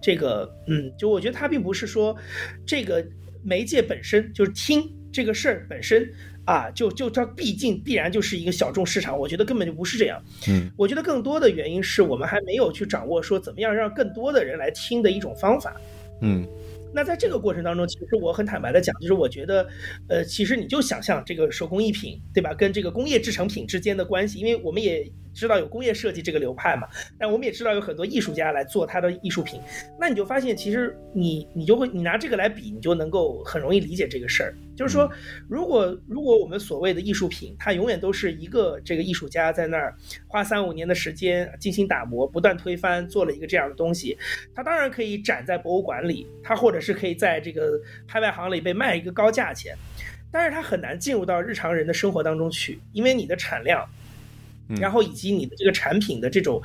[SPEAKER 2] 这个，嗯，就我觉得它并不是说这个媒介本身就是听这个事儿本身啊，就就它毕竟必然就是一个小众市场，我觉得根本就不是这样。
[SPEAKER 1] 嗯，
[SPEAKER 2] 我觉得更多的原因是我们还没有去掌握说怎么样让更多的人来听的一种方法。
[SPEAKER 1] 嗯。
[SPEAKER 2] 那在这个过程当中，其实我很坦白的讲，就是我觉得，呃，其实你就想象这个手工艺品，对吧？跟这个工业制成品之间的关系，因为我们也。知道有工业设计这个流派嘛？但我们也知道有很多艺术家来做他的艺术品。那你就发现，其实你你就会你拿这个来比，你就能够很容易理解这个事儿。就是说，如果如果我们所谓的艺术品，它永远都是一个这个艺术家在那儿花三五年的时间进行打磨、不断推翻，做了一个这样的东西，它当然可以展在博物馆里，它或者是可以在这个拍卖行里被卖一个高价钱，但是它很难进入到日常人的生活当中去，因为你的产量。然后以及你的这个产品的这种，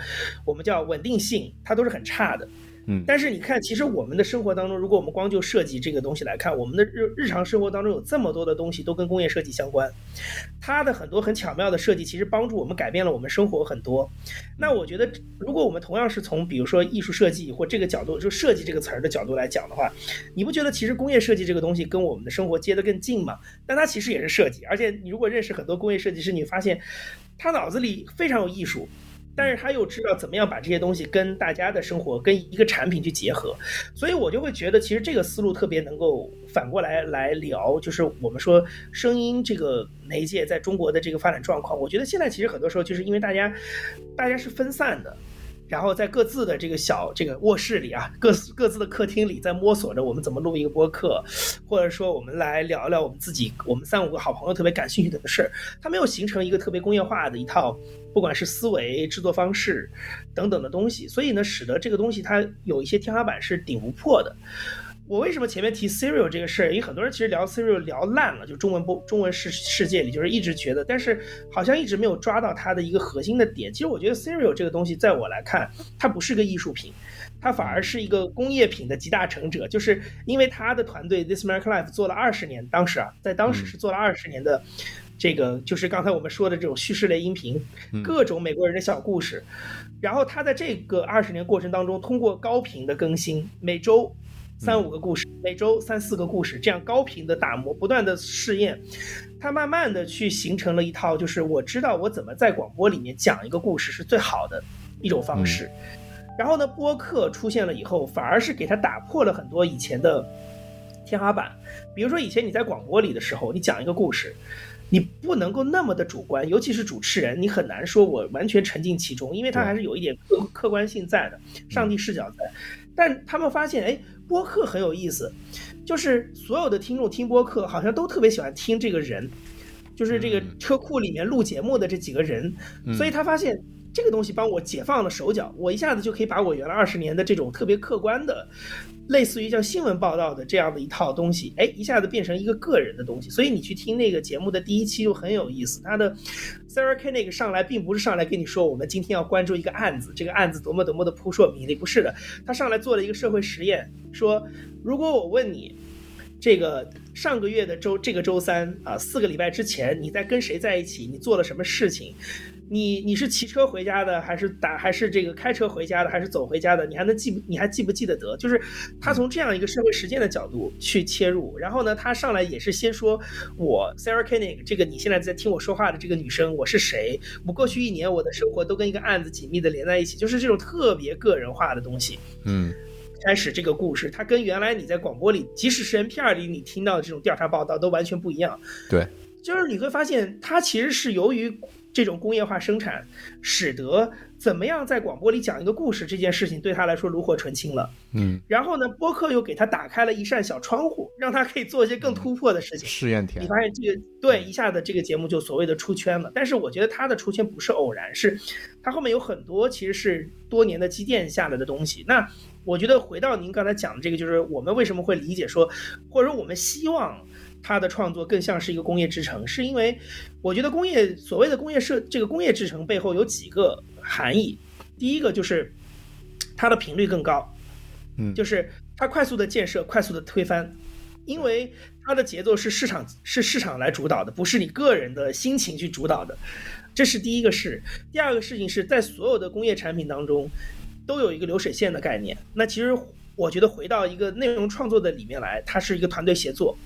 [SPEAKER 2] 我们叫稳定性，它都是很差的。
[SPEAKER 1] 嗯，
[SPEAKER 2] 但是你看，其实我们的生活当中，如果我们光就设计这个东西来看，我们的日日常生活当中有这么多的东西都跟工业设计相关，它的很多很巧妙的设计，其实帮助我们改变了我们生活很多。那我觉得，如果我们同样是从比如说艺术设计或这个角度，就设计这个词儿的角度来讲的话，你不觉得其实工业设计这个东西跟我们的生活接得更近吗？但它其实也是设计，而且你如果认识很多工业设计师，你发现他脑子里非常有艺术。但是他又知道怎么样把这些东西跟大家的生活、跟一个产品去结合，所以我就会觉得，其实这个思路特别能够反过来来聊，就是我们说声音这个媒介在中国的这个发展状况。我觉得现在其实很多时候就是因为大家，大家是分散的。然后在各自的这个小这个卧室里啊，各各自的客厅里，在摸索着我们怎么录一个播客，或者说我们来聊聊我们自己，我们三五个好朋友特别感兴趣的事儿。它没有形成一个特别工业化的一套，不管是思维、制作方式等等的东西，所以呢，使得这个东西它有一些天花板是顶不破的。我为什么前面提 Serial 这个事儿？因为很多人其实聊 Serial 聊烂了，就中文不中文世世界里，就是一直觉得，但是好像一直没有抓到它的一个核心的点。其实我觉得 Serial 这个东西，在我来看，它不是个艺术品，它反而是一个工业品的集大成者。就是因为他的团队 This American Life 做了二十年，当时啊，在当时是做了二十年的这个，就是刚才我们说的这种叙事类音频，各种美国人的小故事。然后他在这个二十年过程当中，通过高频的更新，每周。三五个故事，每周三四个故事，这样高频的打磨，不断的试验，它慢慢的去形成了一套，就是我知道我怎么在广播里面讲一个故事是最好的一种方式。然后呢，播客出现了以后，反而是给它打破了很多以前的天花板。比如说以前你在广播里的时候，你讲一个故事，你不能够那么的主观，尤其是主持人，你很难说我完全沉浸其中，因为它还是有一点客客观性在的，上帝视角在。但他们发现，哎，播客很有意思，就是所有的听众听播客好像都特别喜欢听这个人，就是这个车库里面录节目的这几个人，所以他发现。这个东西帮我解放了手脚，我一下子就可以把我原来二十年的这种特别客观的，类似于叫新闻报道的这样的一套东西，哎，一下子变成一个个人的东西。所以你去听那个节目的第一期就很有意思。他的 Sarah Koenig 上来并不是上来跟你说我们今天要关注一个案子，这个案子多么多么的扑朔迷离，不是的。他上来做了一个社会实验，说如果我问你，这个上个月的周这个周三啊，四个礼拜之前你在跟谁在一起，你做了什么事情？你你是骑车回家的，还是打还是这个开车回家的，还是走回家的？你还能记不？你还记不记得得？就是他从这样一个社会实践的角度去切入，然后呢，他上来也是先说我 Sarah Koenig 这个你现在在听我说话的这个女生我是谁？我过去一年我的生活都跟一个案子紧密的连在一起，就是这种特别个人化的东西。
[SPEAKER 1] 嗯，
[SPEAKER 2] 开始这个故事，它跟原来你在广播里，即使是 NPR 里你听到的这种调查报道都完全不一样。
[SPEAKER 1] 对，
[SPEAKER 2] 就是你会发现它其实是由于。这种工业化生产，使得怎么样在广播里讲一个故事这件事情对他来说炉火纯青了。
[SPEAKER 1] 嗯，
[SPEAKER 2] 然后呢，播客又给他打开了一扇小窗户，让他可以做一些更突破的事情。
[SPEAKER 1] 试验田，
[SPEAKER 2] 你发现这个对一下子这个节目就所谓的出圈了。但是我觉得他的出圈不是偶然，是他后面有很多其实是多年的积淀下来的东西。那我觉得回到您刚才讲的这个，就是我们为什么会理解说，或者说我们希望。他的创作更像是一个工业之城，是因为我觉得工业所谓的工业设这个工业之城背后有几个含义。第一个就是它的频率更高，
[SPEAKER 1] 嗯，
[SPEAKER 2] 就是它快速的建设，快速的推翻，因为它的节奏是市场是市场来主导的，不是你个人的心情去主导的，这是第一个事。第二个事情是在所有的工业产品当中都有一个流水线的概念。那其实我觉得回到一个内容创作的里面来，它是一个团队协作。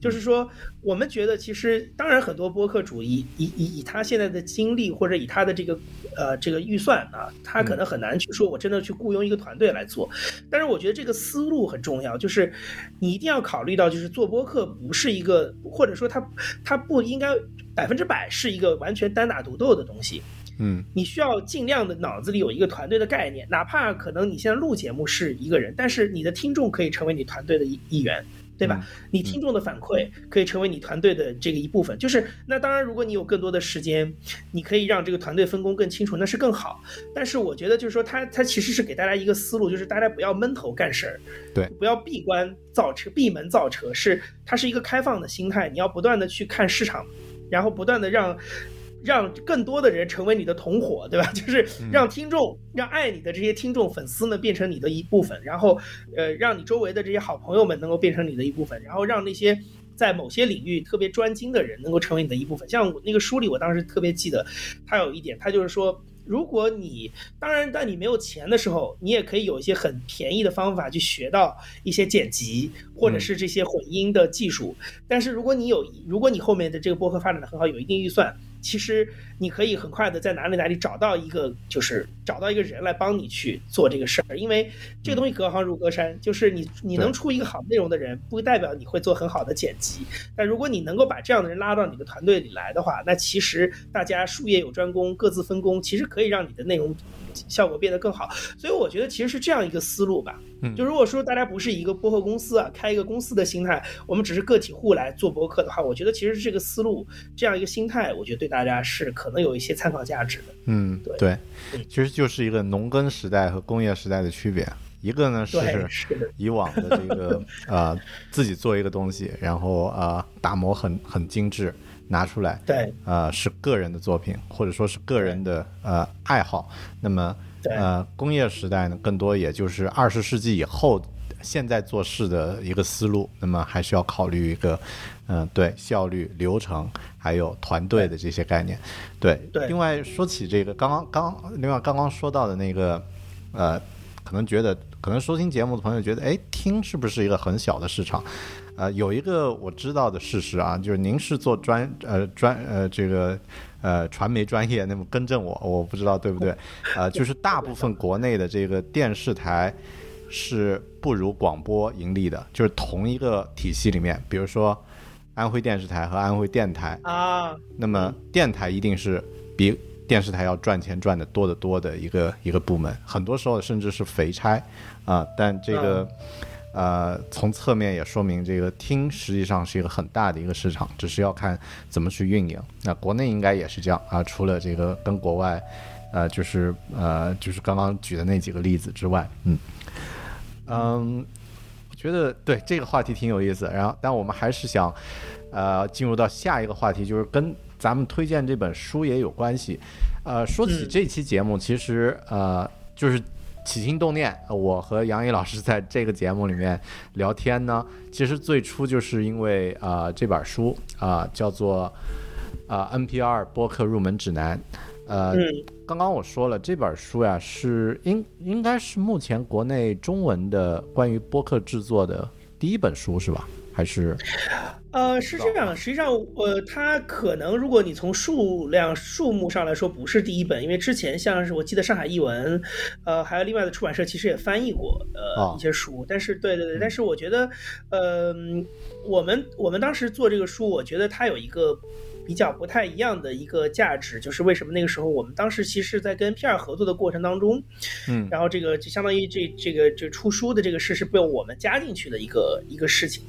[SPEAKER 2] 就是说，我们觉得其实，当然很多播客主以以以以他现在的精力或者以他的这个呃这个预算啊，他可能很难去说我真的去雇佣一个团队来做。但是我觉得这个思路很重要，就是你一定要考虑到，就是做播客不是一个，或者说他他不应该百分之百是一个完全单打独斗的东西。
[SPEAKER 1] 嗯，
[SPEAKER 2] 你需要尽量的脑子里有一个团队的概念，哪怕可能你现在录节目是一个人，但是你的听众可以成为你团队的一一员。对吧？你听众的反馈可以成为你团队的这个一部分。就是那当然，如果你有更多的时间，你可以让这个团队分工更清楚，那是更好。但是我觉得，就是说，它它其实是给大家一个思路，就是大家不要闷头干事儿，
[SPEAKER 1] 对，
[SPEAKER 2] 不要闭关造车、闭门造车，是它是一个开放的心态。你要不断的去看市场，然后不断的让。让更多的人成为你的同伙，对吧？就是让听众、让爱你的这些听众、粉丝呢变成你的一部分，然后，呃，让你周围的这些好朋友们能够变成你的一部分，然后让那些在某些领域特别专精的人能够成为你的一部分。像那个书里，我当时特别记得，他有一点，他就是说，如果你当然，在你没有钱的时候，你也可以有一些很便宜的方法去学到一些剪辑或者是这些混音的技术。但是如果你有，如果你后面的这个播客发展的很好，有一定预算。其实你可以很快的在哪里哪里找到一个，就是找到一个人来帮你去做这个事儿，因为这个东西隔行如隔山，就是你你能出一个好内容的人，不代表你会做很好的剪辑。但如果你能够把这样的人拉到你的团队里来的话，那其实大家术业有专攻，各自分工，其实可以让你的内容效果变得更好。所以我觉得其实是这样一个思路吧。就如果说大家不是一个播客公司啊，开一个公司的心态，我们只是个体户来做播客的话，我觉得其实是这个思路，这样一个心态，我觉得对大家是可能有一些参考价值的。
[SPEAKER 1] 嗯，
[SPEAKER 2] 对，
[SPEAKER 1] 其实就是一个农耕时代和工业时代的区别。一个呢是以往的这个 呃自己做一个东西，然后呃打磨很很精致拿出来，
[SPEAKER 2] 对，
[SPEAKER 1] 呃是个人的作品或者说是个人的呃爱好。那么呃工业时代呢，更多也就是二十世纪以后现在做事的一个思路。那么还需要考虑一个嗯对效率、流程还有团队的这些概念。对，另外说起这个刚刚刚另外刚刚说到的那个呃。可能觉得可能收听节目的朋友觉得，哎，听是不是一个很小的市场？呃，有一个我知道的事实啊，就是您是做专呃专呃这个呃传媒专业，那么更正我，我不知道对不对？呃，就是大部分国内的这个电视台是不如广播盈利的，就是同一个体系里面，比如说安徽电视台和安徽电台
[SPEAKER 2] 啊，
[SPEAKER 1] 那么电台一定是比电视台要赚钱赚的多得多的一个一个部门，很多时候甚至是肥差啊，但这个。呃，从侧面也说明这个听实际上是一个很大的一个市场，只是要看怎么去运营。那国内应该也是这样啊，除了这个跟国外，呃，就是呃，就是刚刚举的那几个例子之外，嗯，嗯，我觉得对这个话题挺有意思。然后，但我们还是想，呃，进入到下一个话题，就是跟咱们推荐这本书也有关系。呃，说起这期节目，其实呃，就是。起心动念，我和杨毅老师在这个节目里面聊天呢，其实最初就是因为啊这本书啊叫做啊 NPR 播客入门指南，呃，刚刚我说了这本书呀是应应该是目前国内中文的关于播客制作的第一本书是吧？还是？
[SPEAKER 2] 呃，是这样。实际上，呃，它可能如果你从数量、数目上来说，不是第一本，因为之前像是我记得上海译文，呃，还有另外的出版社其实也翻译过呃一些书。但是，对对对，但是我觉得，呃，我们我们当时做这个书，我觉得它有一个。比较不太一样的一个价值，就是为什么那个时候我们当时其实，在跟 PR 合作的过程当中，
[SPEAKER 1] 嗯，
[SPEAKER 2] 然后这个就相当于这这个这出书的这个事是被我们加进去的一个一个事情。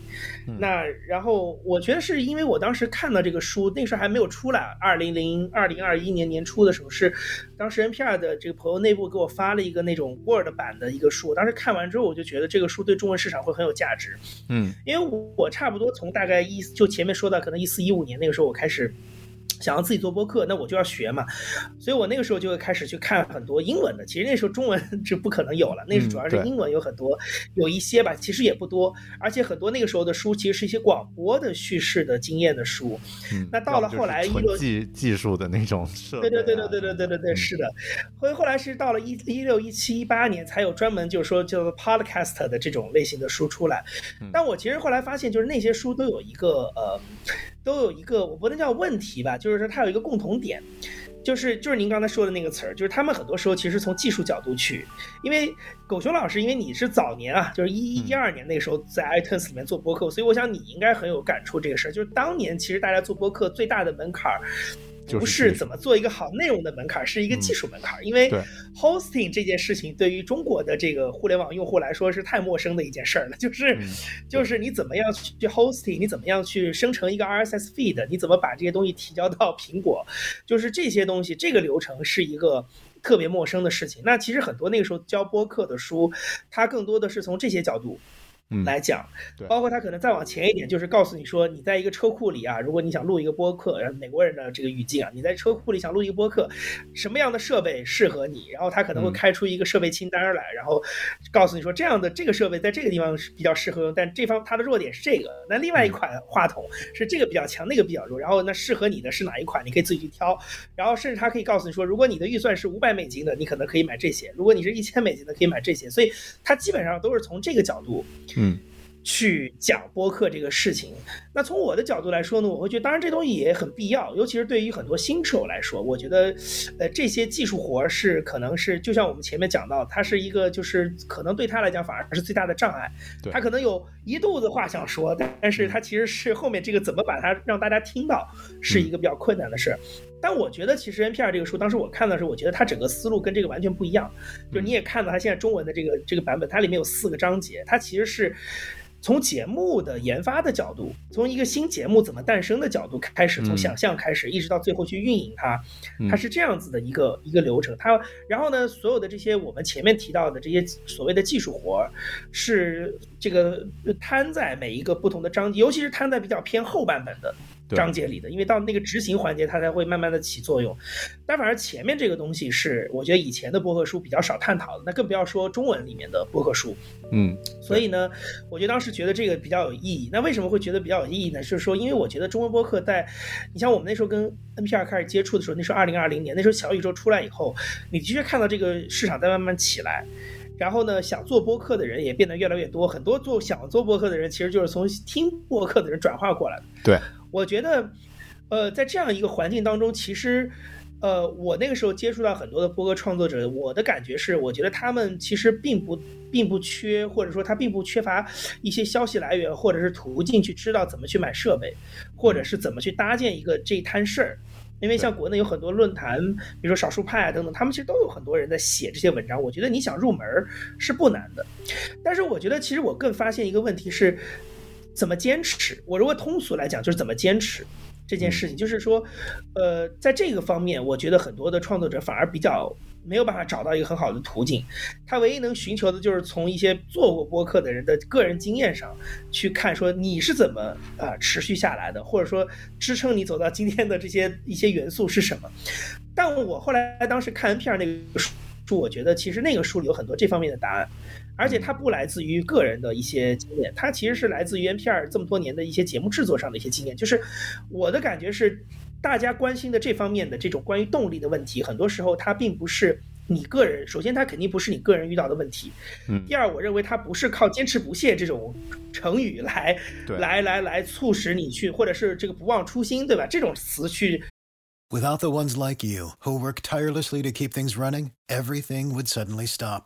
[SPEAKER 2] 那然后我觉得是因为我当时看到这个书，那时候还没有出来，二零零二零二一年年初的时候，是当时 NPR 的这个朋友内部给我发了一个那种 Word 版的一个书，当时看完之后我就觉得这个书对中文市场会很有价值。
[SPEAKER 1] 嗯，
[SPEAKER 2] 因为我差不多从大概一就前面说到可能一四一五年那个时候我开始。想要自己做播客，那我就要学嘛，所以我那个时候就会开始去看很多英文的。其实那时候中文是不可能有了，那是主要是英文有很多，有一些吧，其实也不多，而且很多那个时候的书其实是一些广播的叙事的经验的书。那到了后来，一六
[SPEAKER 1] 技技术的那种
[SPEAKER 2] 设备，对对对对对对对对对，是的。后后来是到了一一六一七一八年才有专门就是说叫做 podcast 的这种类型的书出来。但我其实后来发现，就是那些书都有一个呃。都有一个我不能叫问题吧，就是说它有一个共同点，就是就是您刚才说的那个词儿，就是他们很多时候其实从技术角度去，因为狗熊老师，因为你是早年啊，就是一一一二年那个时候在 iTunes 里面做播客，所以我想你应该很有感触这个事儿，就是当年其实大家做播客最大的门槛儿。不是怎么做一个好内容的门槛，是一个技术门槛。因为 hosting 这件事情对于中国的这个互联网用户来说是太陌生的一件事儿了。就是，就是你怎么样去 hosting，你怎么样去生成一个 RSS feed，你怎么把这些东西提交到苹果，就是这些东西，这个流程是一个特别陌生的事情。那其实很多那个时候教播客的书，它更多的是从这些角度。来讲，包括他可能再往前一点，就是告诉你说，你在一个车库里啊，如果你想录一个播客，美国人的这个语境啊，你在车库里想录一个播客，什么样的设备适合你？然后他可能会开出一个设备清单来，然后告诉你说，这样的这个设备在这个地方是比较适合用，但这方它的弱点是这个。那另外一款话筒是这个比较强，那个比较弱。然后那适合你的是哪一款？你可以自己去挑。然后甚至他可以告诉你说，如果你的预算是五百美金的，你可能可以买这些；如果你是一千美金的，可以买这些。所以它基本上都是从这个角度。
[SPEAKER 1] 嗯，
[SPEAKER 2] 去讲播客这个事情，那从我的角度来说呢，我会觉得，当然这东西也很必要，尤其是对于很多新手来说，我觉得，呃，这些技术活是可能是，就像我们前面讲到，它是一个就是可能对他来讲反而是最大的障碍，他可能有一肚子话想说，但是他其实是后面这个怎么把它让大家听到，是一个比较困难的事。但我觉得其实 NPR 这个书，当时我看的时候，我觉得它整个思路跟这个完全不一样，就是你也看到它现在中文的这个这个版本，它里面有四个章节，它其实是。从节目的研发的角度，从一个新节目怎么诞生的角度开始，从想象开始，一直到最后去运营它，它是这样子的一个一个流程。它然后呢，所有的这些我们前面提到的这些所谓的技术活，是这个摊在每一个不同的章节，尤其是摊在比较偏后半本的。章节里的，因为到那个执行环节，它才会慢慢的起作用。但反而前面这个东西是，我觉得以前的播客书比较少探讨的，那更不要说中文里面的播客书。
[SPEAKER 1] 嗯，
[SPEAKER 2] 所以呢，我觉得当时觉得这个比较有意义。那为什么会觉得比较有意义呢？就是说，因为我觉得中文播客在，你像我们那时候跟 NPR 开始接触的时候，那时候二零二零年，那时候小宇宙出来以后，你的确看到这个市场在慢慢起来。然后呢，想做播客的人也变得越来越多，很多做想做播客的人其实就是从听播客的人转化过来的。
[SPEAKER 1] 对，
[SPEAKER 2] 我觉得，呃，在这样一个环境当中，其实。呃，我那个时候接触到很多的播客创作者，我的感觉是，我觉得他们其实并不并不缺，或者说他并不缺乏一些消息来源或者是途径去知道怎么去买设备，或者是怎么去搭建一个这一摊事儿。因为像国内有很多论坛，比如说少数派啊等等，他们其实都有很多人在写这些文章。我觉得你想入门是不难的，但是我觉得其实我更发现一个问题是，怎么坚持。我如果通俗来讲，就是怎么坚持。这件事情就是说，呃，在这个方面，我觉得很多的创作者反而比较没有办法找到一个很好的途径。他唯一能寻求的就是从一些做过播客的人的个人经验上去看，说你是怎么啊持续下来的，或者说支撑你走到今天的这些一些元素是什么。但我后来当时看 NPR 那个书，我觉得其实那个书里有很多这方面的答案。而且它不来自于个人的一些经验，它其实是来自于 NPR 这么多年的一些节目制作上的一些经验。就是我的感觉是，大家关心的这方面的这种关于动力的问题，很多时候它并不是你个人，首先它肯定不是你个人遇到的问题。
[SPEAKER 1] 嗯。
[SPEAKER 2] 第二，我认为它不是靠坚持不懈这种成语来来来来促使你去，或者是这个不忘初心，对吧？这种词去。
[SPEAKER 3] Without the ones like you who work tirelessly to keep things running, everything would suddenly stop.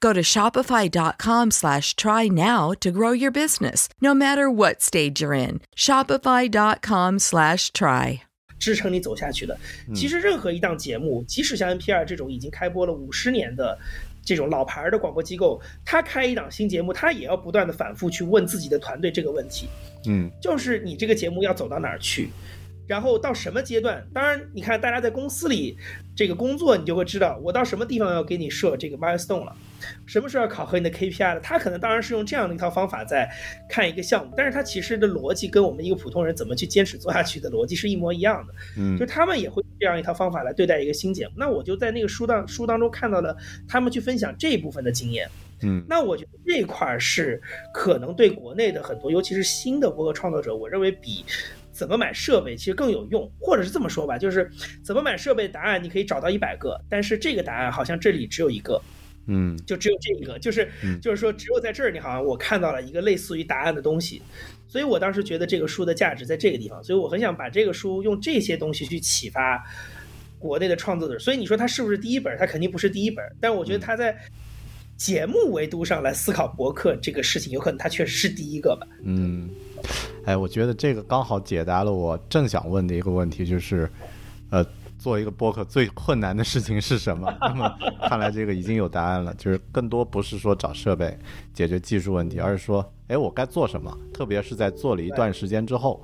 [SPEAKER 4] Go to shopify.com slash try now to grow your business, no matter what stage you're in. Shopify.com slash try.
[SPEAKER 2] 支撑你走下去的。其实任何一档节目，即使像 NPR 这种已经开播了五十年的这种老牌的广播机构，他开一档新节目，他也要不断的反复去问自己的团队这个问题。
[SPEAKER 1] 嗯，
[SPEAKER 2] 就是你这个节目要走到哪儿去？ 然后到什么阶段？当然，你看大家在公司里这个工作，你就会知道我到什么地方要给你设这个 milestone 了，什么时候要考核你的 KPI 了。他可能当然是用这样的一套方法在看一个项目，但是他其实的逻辑跟我们一个普通人怎么去坚持做下去的逻辑是一模一样的。
[SPEAKER 1] 嗯，
[SPEAKER 2] 就他们也会这样一套方法来对待一个新节目。那我就在那个书当书当中看到了他们去分享这一部分的经验。
[SPEAKER 1] 嗯，
[SPEAKER 2] 那我觉得这块是可能对国内的很多，尤其是新的博客创作者，我认为比。怎么买设备其实更有用，或者是这么说吧，就是怎么买设备答案你可以找到一百个，但是这个答案好像这里只有一个，
[SPEAKER 1] 嗯，
[SPEAKER 2] 就只有这一个，就是就是说只有在这儿你好像我看到了一个类似于答案的东西，所以我当时觉得这个书的价值在这个地方，所以我很想把这个书用这些东西去启发国内的创作者。所以你说它是不是第一本？它肯定不是第一本，但我觉得它在节目维度上来思考博客这个事情，有可能它确实是第一个吧。
[SPEAKER 1] 嗯。哎，我觉得这个刚好解答了我正想问的一个问题，就是，呃，做一个播客最困难的事情是什么？那么看来这个已经有答案了，就是更多不是说找设备解决技术问题，而是说，哎，我该做什么？特别是在做了一段时间之后。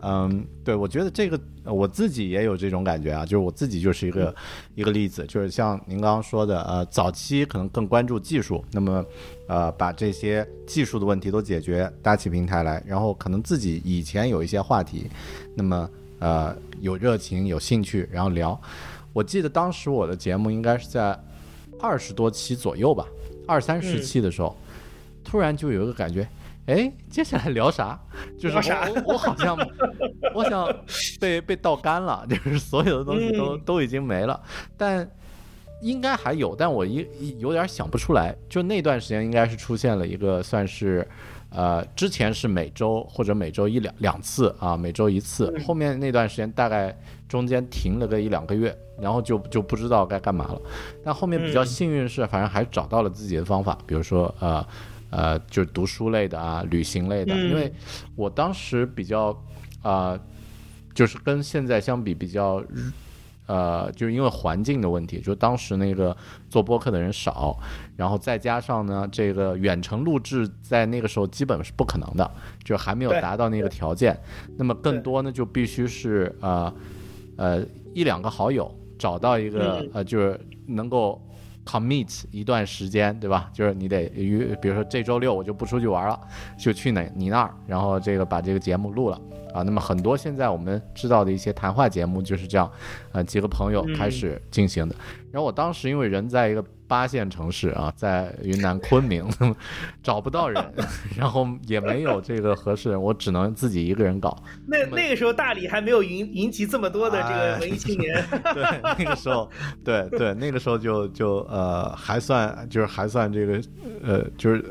[SPEAKER 1] 嗯，对，我觉得这个我自己也有这种感觉啊，就是我自己就是一个一个例子，就是像您刚刚说的，呃，早期可能更关注技术，那么，呃，把这些技术的问题都解决，搭起平台来，然后可能自己以前有一些话题，那么呃有热情有兴趣，然后聊。我记得当时我的节目应该是在二十多期左右吧，二三十期的时候，突然就有一个感觉。哎，接下来聊啥？就是我我好像，我想被被倒干了，就是所有的东西都都已经没了。但应该还有，但我一有点想不出来。就那段时间应该是出现了一个算是，呃，之前是每周或者每周一两两次啊，每周一次。后面那段时间大概中间停了个一两个月，然后就就不知道该干嘛了。但后面比较幸运是，反正还找到了自己的方法，比如说呃呃，就是读书类的啊，旅行类的。因为我当时比较啊，就是跟现在相比比较。呃，就是因为环境的问题，就当时那个做播客的人少，然后再加上呢，这个远程录制在那个时候基本是不可能的，就还没有达到那个条件。那么更多呢，就必须是呃呃一两个好友找到一个呃，就是能够 commit 一段时间，对吧？就是你得于比如说这周六我就不出去玩了，就去哪你那儿，然后这个把这个节目录了。啊，那么很多现在我们知道的一些谈话节目就是这样，呃，几个朋友开始进行的。然后我当时因为人在一个。八线城市啊，在云南昆明，找不到人，然后也没有这个合适人，我只能自己一个人搞。
[SPEAKER 2] 那那个时候大理还没有云云集这么多的这个文艺青年。
[SPEAKER 1] 对，那个时候，对对，那个时候就就呃还算就是还算这个呃就是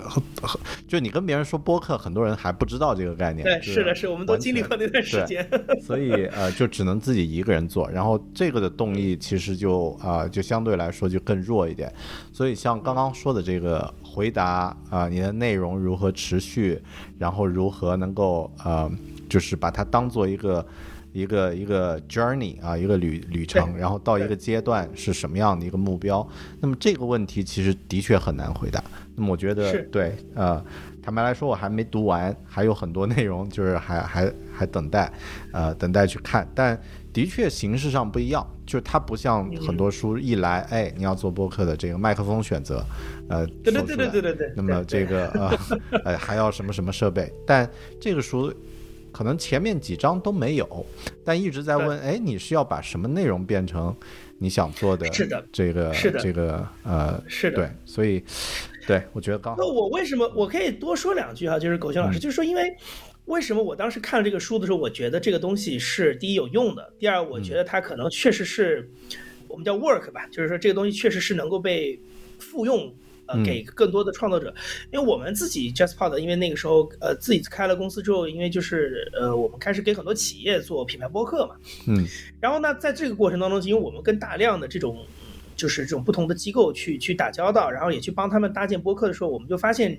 [SPEAKER 1] 就你跟别人说播客，很多人还不知道这个概念。
[SPEAKER 2] 对，是的，是我们都经历过那段时间。
[SPEAKER 1] 所以呃就只能自己一个人做，然后这个的动力其实就啊就相对来说就更弱一点。所以像刚刚说的这个回答啊，你的内容如何持续，然后如何能够呃，就是把它当做一个一个一个 journey 啊，一个旅旅程，然后到一个阶段是什么样的一个目标？那么这个问题其实的确很难回答。那么我觉得对，呃，坦白来说我还没读完，还有很多内容就是还还还等待，呃，等待去看，但。的确，形式上不一样，就是它不像很多书一来，哎，你要做播客的这个麦克风选择，呃，
[SPEAKER 2] 对对对对对对对。
[SPEAKER 1] 那么这个呃，呃，还要什么什么设备？但这个书可能前面几章都没有，但一直在问，哎，你是要把什么内容变成你想做的？
[SPEAKER 2] 是的，
[SPEAKER 1] 这个
[SPEAKER 2] 是的，
[SPEAKER 1] 这个呃，
[SPEAKER 2] 是的，
[SPEAKER 1] 对，所以对我觉得刚好。
[SPEAKER 2] 那我为什么我可以多说两句哈？就是狗熊老师，就是说因为。为什么我当时看了这个书的时候，我觉得这个东西是第一有用的，第二我觉得它可能确实是我们叫 work 吧，就是说这个东西确实是能够被复用，呃，给更多的创作者。因为我们自己 JustPod，因为那个时候呃自己开了公司之后，因为就是呃我们开始给很多企业做品牌播客嘛，
[SPEAKER 1] 嗯，
[SPEAKER 2] 然后呢，在这个过程当中，因为我们跟大量的这种。就是这种不同的机构去去打交道，然后也去帮他们搭建播客的时候，我们就发现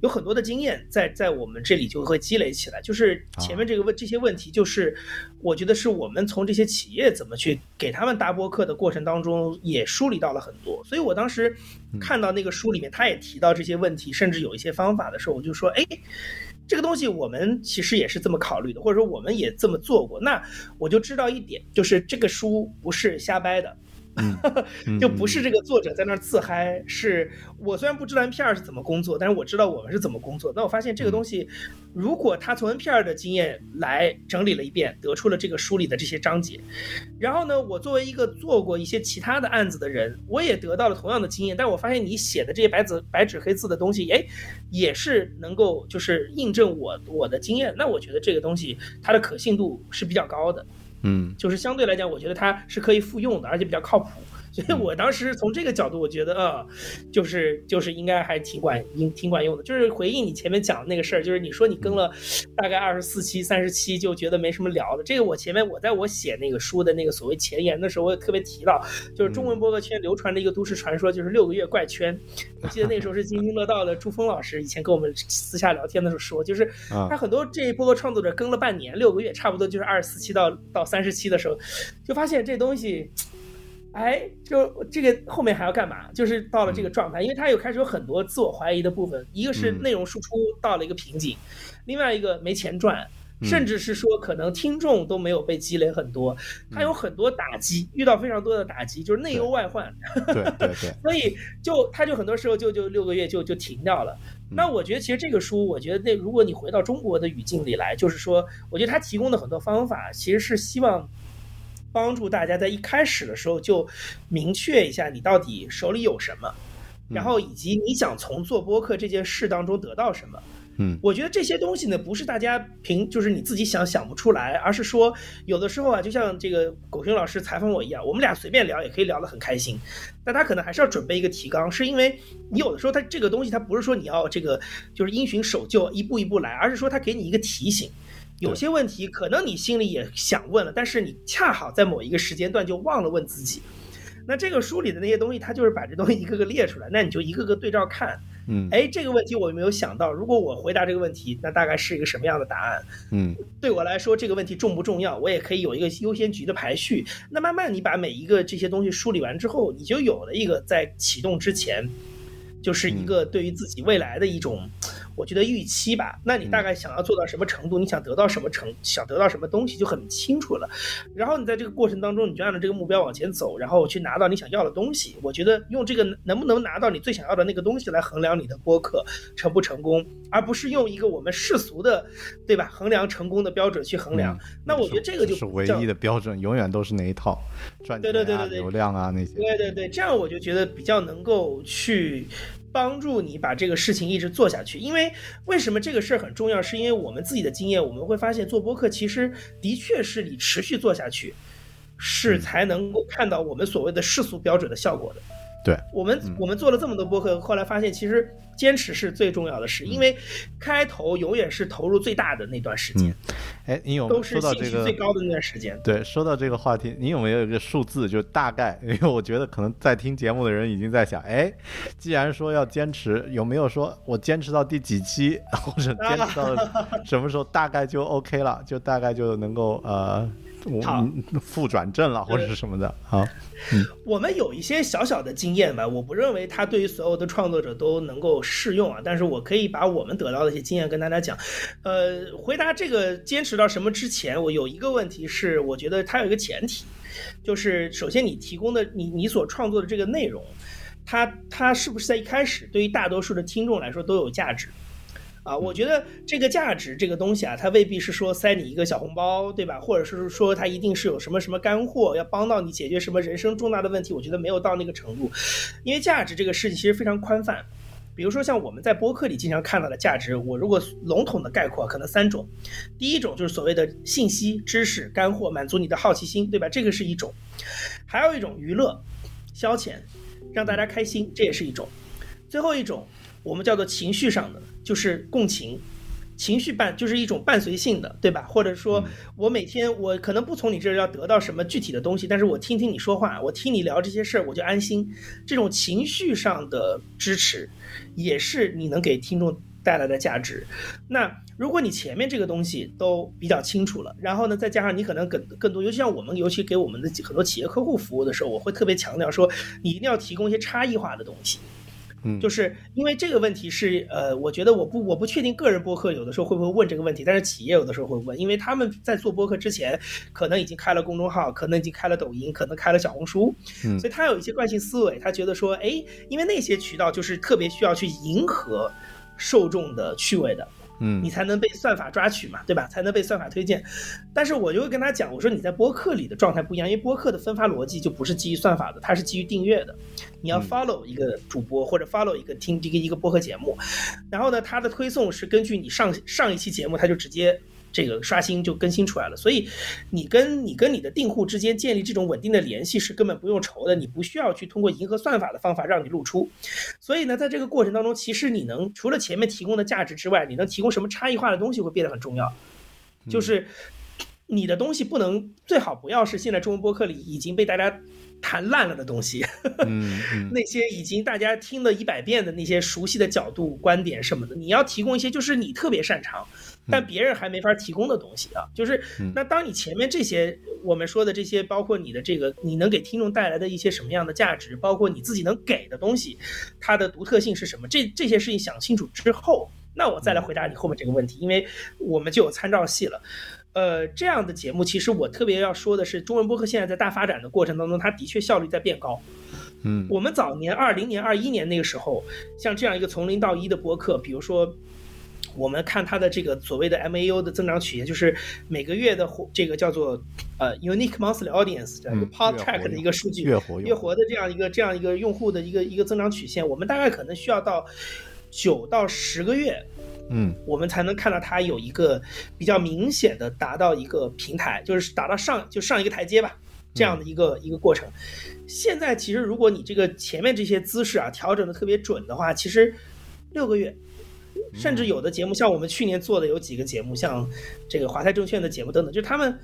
[SPEAKER 2] 有很多的经验在在我们这里就会积累起来。就是前面这个问这些问题，就是我觉得是我们从这些企业怎么去给他们搭播客的过程当中也梳理到了很多。所以我当时看到那个书里面，他也提到这些问题，甚至有一些方法的时候，我就说，哎，这个东西我们其实也是这么考虑的，或者说我们也这么做过。那我就知道一点，就是这个书不是瞎掰的。就不是这个作者在那儿自嗨，是我虽然不知道 NPR 是怎么工作，但是我知道我们是怎么工作。那我发现这个东西，如果他从 NPR 的经验来整理了一遍，得出了这个书里的这些章节，然后呢，我作为一个做过一些其他的案子的人，我也得到了同样的经验。但我发现你写的这些白纸白纸黑字的东西，哎，也是能够就是印证我我的经验。那我觉得这个东西它的可信度是比较高的。
[SPEAKER 1] 嗯，
[SPEAKER 2] 就是相对来讲，我觉得它是可以复用的，而且比较靠谱。所以我当时从这个角度，我觉得呃，就是就是应该还挺管应挺管用的。就是回应你前面讲的那个事儿，就是你说你更了大概二十四期、三十期，就觉得没什么聊的。这个我前面我在我写那个书的那个所谓前言的时候，我也特别提到，就是中文播客圈流传的一个都市传说，就是六个月怪圈。我记得那时候是津津乐道的朱峰老师以前跟我们私下聊天的时候说，就是他很多这一波创作者更了半年、六个月，差不多就是二十四期到到三十期的时候，就发现这东西。哎，就这个后面还要干嘛？就是到了这个状态，因为他有开始有很多自我怀疑的部分，一个是内容输出到了一个瓶颈，另外一个没钱赚，甚至是说可能听众都没有被积累很多，他有很多打击，遇到非常多的打击，就是内忧外患。
[SPEAKER 1] 对对对。
[SPEAKER 2] 所以就他就很多时候就就六个月就就停掉了。那我觉得其实这个书，我觉得那如果你回到中国的语境里来，就是说，我觉得他提供的很多方法其实是希望。帮助大家在一开始的时候就明确一下你到底手里有什么，然后以及你想从做播客这件事当中得到什么。
[SPEAKER 1] 嗯
[SPEAKER 2] 我觉得这些东西呢，不是大家凭就是你自己想想不出来，而是说有的时候啊，就像这个狗熊老师采访我一样，我们俩随便聊也可以聊得很开心，但他可能还是要准备一个提纲，是因为你有的时候他这个东西他不是说你要这个就是因循守旧一步一步来，而是说他给你一个提醒。有些问题可能你心里也想问了，但是你恰好在某一个时间段就忘了问自己。那这个书里的那些东西，它就是把这东西一个个列出来，那你就一个个对照看。
[SPEAKER 1] 嗯
[SPEAKER 2] 哎，这个问题我有没有想到？如果我回答这个问题，那大概是一个什么样的答案？
[SPEAKER 1] 嗯
[SPEAKER 2] 对我来说，这个问题重不重要？我也可以有一个优先级的排序。那慢慢你把每一个这些东西梳理完之后，你就有了一个在启动之前，就是一个对于自己未来的一种，我觉得预期吧。那你大概想要做到什么程度？你想得到什么成？想得到什么东西就很清楚了。然后你在这个过程当中，你就按照这个目标往前走，然后去拿到你想要的东西。我觉得用这个能不能拿到你最想要的那个东西来衡量你的播客成不成功，而不是用一个我们世俗的，对吧？衡量成功的标准去衡量。
[SPEAKER 1] 嗯
[SPEAKER 2] 那我觉得这个就是
[SPEAKER 1] 唯一的标准，永远都是那一套，赚钱啊、
[SPEAKER 2] 对对对对对
[SPEAKER 1] 流量啊那些。
[SPEAKER 2] 对对对，这样我就觉得比较能够去帮助你把这个事情一直做下去。因为为什么这个事儿很重要？是因为我们自己的经验，我们会发现做播客其实的确是你持续做下去，是才能够看到我们所谓的世俗标准的效果的。
[SPEAKER 1] 对，
[SPEAKER 2] 我们我们做了这么多播客，后来发现其实坚持是最重要的事，因为开头永远是投入最大的那段时间，
[SPEAKER 1] 哎，你有
[SPEAKER 2] 都是兴趣
[SPEAKER 1] 说到这个
[SPEAKER 2] 最高的那段时间。
[SPEAKER 1] 对，说到这个话题，你有没有一个数字，就大概？因为我觉得可能在听节目的人已经在想，哎，既然说要坚持，有没有说我坚持到第几期，或者坚持到 什么时候，大概就 OK 了，就大概就能够呃，我
[SPEAKER 2] 好
[SPEAKER 1] 嗯负转正了，或者是什么的。好，
[SPEAKER 2] 我们有一些小小的经验吧，我不认为它对于所有的创作者都能够适用啊，但是我可以把我们得到的一些经验跟大家讲。呃，回答这个坚持到什么之前，我有一个问题是，我觉得它有一个前提，就是首先你提供的你你所创作的这个内容，它它是不是在一开始对于大多数的听众来说都有价值？啊，我觉得这个价值这个东西啊，它未必是说塞你一个小红包，对吧？或者是说它一定是有什么什么干货，要帮到你解决什么人生重大的问题。我觉得没有到那个程度，因为价值这个事情其实非常宽泛。比如说像我们在播客里经常看到的价值，我如果笼统的概括，可能三种。第一种就是所谓的信息、知识、干货，满足你的好奇心，对吧？这个是一种。还有一种娱乐、消遣，让大家开心，这也是一种。最后一种我们叫做情绪上的，就是共情。情绪伴就是一种伴随性的，对吧？或者说我每天我可能不从你这儿要得到什么具体的东西，但是我听听你说话，我听你聊这些事儿，我就安心。这种情绪上的支持，也是你能给听众带来的价值。那如果你前面这个东西都比较清楚了，然后呢，再加上你可能更更多，尤其像我们，尤其给我们的很多企业客户服务的时候，我会特别强调说，你一定要提供一些差异化的东西。
[SPEAKER 1] 嗯，
[SPEAKER 2] 就是因为这个问题是，呃，我觉得我不我不确定个人播客有的时候会不会问这个问题，但是企业有的时候会问，因为他们在做播客之前，可能已经开了公众号，可能已经开了抖音，可能开了小红书，
[SPEAKER 1] 嗯。
[SPEAKER 2] 所以他有一些惯性思维，他觉得说，哎，因为那些渠道就是特别需要去迎合受众的趣味的，
[SPEAKER 1] 嗯
[SPEAKER 2] 你才能被算法抓取嘛，对吧？才能被算法推荐。但是我就会跟他讲，我说你在播客里的状态不一样，因为播客的分发逻辑就不是基于算法的，它是基于订阅的。你要 follow 一个主播或者 follow 一个听这个一个播客节目，然后呢，它的推送是根据你上上一期节目，它就直接。这个刷新就更新出来了，所以你跟你跟你的订户之间建立这种稳定的联系是根本不用愁的，你不需要去通过迎合算法的方法让你露出。所以呢，在这个过程当中，其实你能除了前面提供的价值之外，你能提供什么差异化的东西会变得很重要。就是你的东西不能最好不要是现在中文播客里已经被大家谈烂了的东西，
[SPEAKER 1] 嗯嗯
[SPEAKER 2] 那些已经大家听了一百遍的那些熟悉的角度、观点什么的，你要提供一些就是你特别擅长，但别人还没法提供的东西啊。就是那当你前面这些我们说的这些，包括你的这个你能给听众带来的一些什么样的价值，包括你自己能给的东西，它的独特性是什么，这这些事情想清楚之后，那我再来回答你后面这个问题，因为我们就有参照系了。呃，这样的节目，其实我特别要说的是，中文播客现在在大发展的过程当中，它的确效率在变高。
[SPEAKER 1] 嗯
[SPEAKER 2] 我们早年二零年、二一年那个时候，像这样一个从零到一的播客，比如说。我们看它的这个所谓的 MAU 的增长曲线，就是每个月的活这个叫做呃 Unique Monthly Audience 这样一个
[SPEAKER 1] 嗯
[SPEAKER 2] Pod
[SPEAKER 1] 月
[SPEAKER 2] Track 的一个数据，
[SPEAKER 1] 月活
[SPEAKER 2] 月活的这样一个这样一个用户的一个一个增长曲线，我们大概可能需要到九到十个月，
[SPEAKER 1] 嗯
[SPEAKER 2] 我们才能看到它有一个比较明显的达到一个平台，就是达到上就上一个台阶吧，这样的一个、一个过程。现在其实如果你这个前面这些姿势啊调整的特别准的话，其实六个月。甚至有的节目，像我们去年做的有几个节目，像这个华泰证券的节目等等，就是他们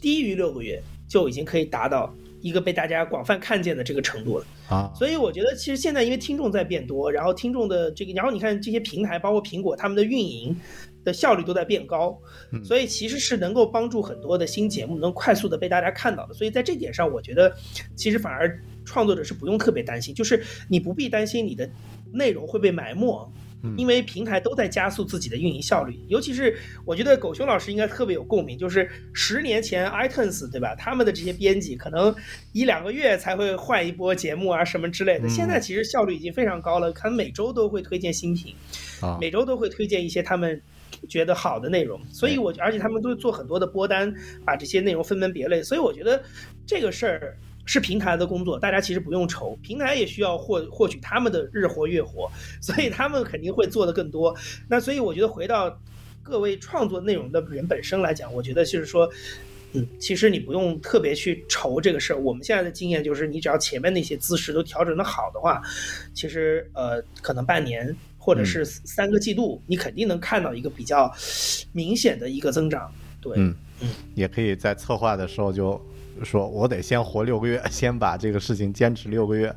[SPEAKER 2] 低于六个月就已经可以达到一个被大家广泛看见的这个程度了。
[SPEAKER 1] 啊，
[SPEAKER 2] 所以我觉得，其实现在因为听众在变多，然后听众的这个，然后你看这些平台，包括苹果，他们的运营的效率都在变高，所以其实是能够帮助很多的新节目能快速的被大家看到的。所以在这点上，我觉得其实反而创作者是不用特别担心，就是你不必担心你的内容会被埋没。因为平台都在加速自己的运营效率，尤其是我觉得狗熊老师应该特别有共鸣，就是十年前 iTunes 对吧？他们的这些编辑可能一两个月才会换一波节目啊什么之类的，现在其实效率已经非常高了，可能每周都会推荐新品，
[SPEAKER 1] 啊
[SPEAKER 2] 每周都会推荐一些他们觉得好的内容，所以我而且他们都做很多的播单，把这些内容分门别类，所以我觉得这个事儿。是平台的工作，大家其实不用愁，平台也需要获获取他们的日活月活，所以他们肯定会做的更多。那所以我觉得回到各位创作内容的人本身来讲，我觉得就是说，嗯，其实你不用特别去愁这个事儿。我们现在的经验就是，你只要前面那些姿势都调整的好的话，其实呃，可能半年或者是三个季度，你肯定能看到一个比较明显的一个增长。对，
[SPEAKER 1] 嗯嗯，也可以在策划的时候就。说我得先活六个月，先把这个事情坚持六个月，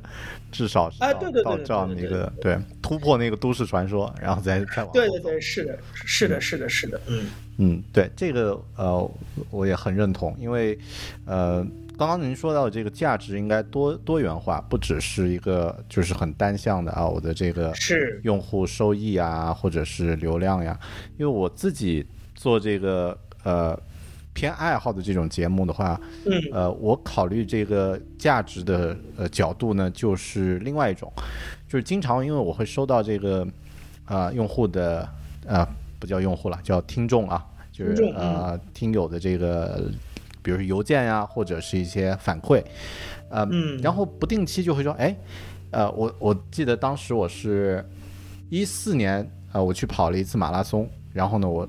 [SPEAKER 1] 至少是
[SPEAKER 2] 啊，对对
[SPEAKER 1] 到这样的一个对突破那个都市传说，然后再再往
[SPEAKER 2] 对对对，是的，是的，是的，是的，嗯
[SPEAKER 1] 嗯，对这个呃我也很认同，因为呃刚刚您说到的这个价值应该多多元化，不只是一个就是很单向的啊，我的这个
[SPEAKER 2] 是
[SPEAKER 1] 用户收益啊，或者是流量呀，因为我自己做这个呃。偏爱好的这种节目的话，
[SPEAKER 2] 嗯，
[SPEAKER 1] 呃，我考虑这个价值的呃角度呢，就是另外一种，就是经常因为我会收到这个啊用户的啊不叫用户了，叫听众啊，就是呃听友的这个，比如说邮件呀，或者是一些反馈，呃，然后不定期就会说，哎，呃，我我记得当时我是一四年啊，我去跑了一次马拉松，然后呢我。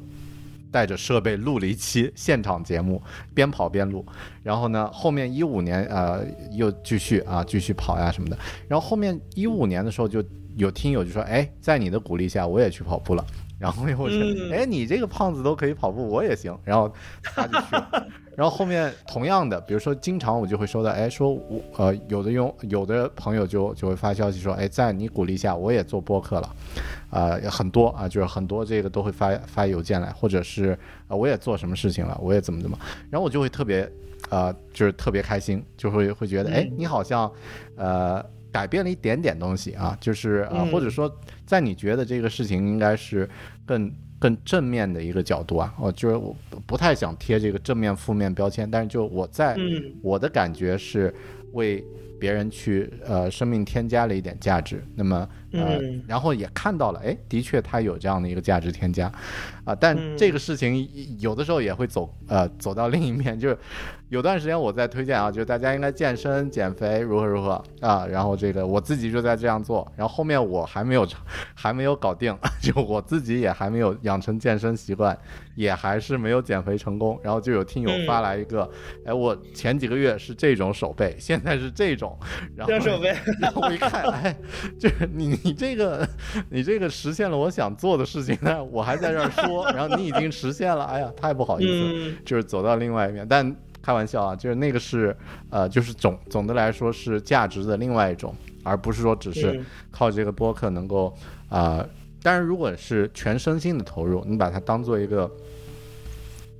[SPEAKER 1] 带着设备录了一期现场节目，边跑边录。然后呢，后面一五年呃又继续啊继续跑呀什么的。然后后面一五年的时候，就有听友就说：“哎，在你的鼓励下，我也去跑步了。”然后又说：“哎，你这个胖子都可以跑步，我也行。”然后他就去了。然后后面同样的，比如说经常我就会收到：“哎，说我呃有的用有的朋友就就会发消息说：‘哎，在你鼓励下，我也做播客了。’”啊，很多啊，就是很多这个都会发发邮件来，或者是啊，我也做什么事情了，我也怎么怎么，然后我就会特别，呃，就是特别开心，就会会觉得，哎，你好像，呃，改变了一点点东西啊，就是啊，或者说在你觉得这个事情应该是更更正面的一个角度啊，我就是我不太想贴这个正面负面标签，但是就我在我的感觉是为。别人去呃生命添加了一点价值，那么呃然后也看到了，哎，的确它有这样的一个价值添加，啊，但这个事情有的时候也会走呃走到另一面，就是有段时间我在推荐啊，就是大家应该健身减肥如何如何啊，然后这个我自己就在这样做，然后后面我还没有还没有搞定，就我自己也还没有养成健身习惯，也还是没有减肥成功，然后就有听友发来一个，哎，我前几个月是这种手背，现在是这种。然后，然后我一看，哎，就是你，你这个，你这个实现了我想做的事情呢，我还在这儿说，然后你已经实现了，哎呀，太不好意思，就是走到另外一面。但开玩笑啊，就是那个是，呃，就是总总的来说是价值的另外一种，而不是说只是靠这个播客能够啊。当然，如果是全身心的投入，你把它当做一个，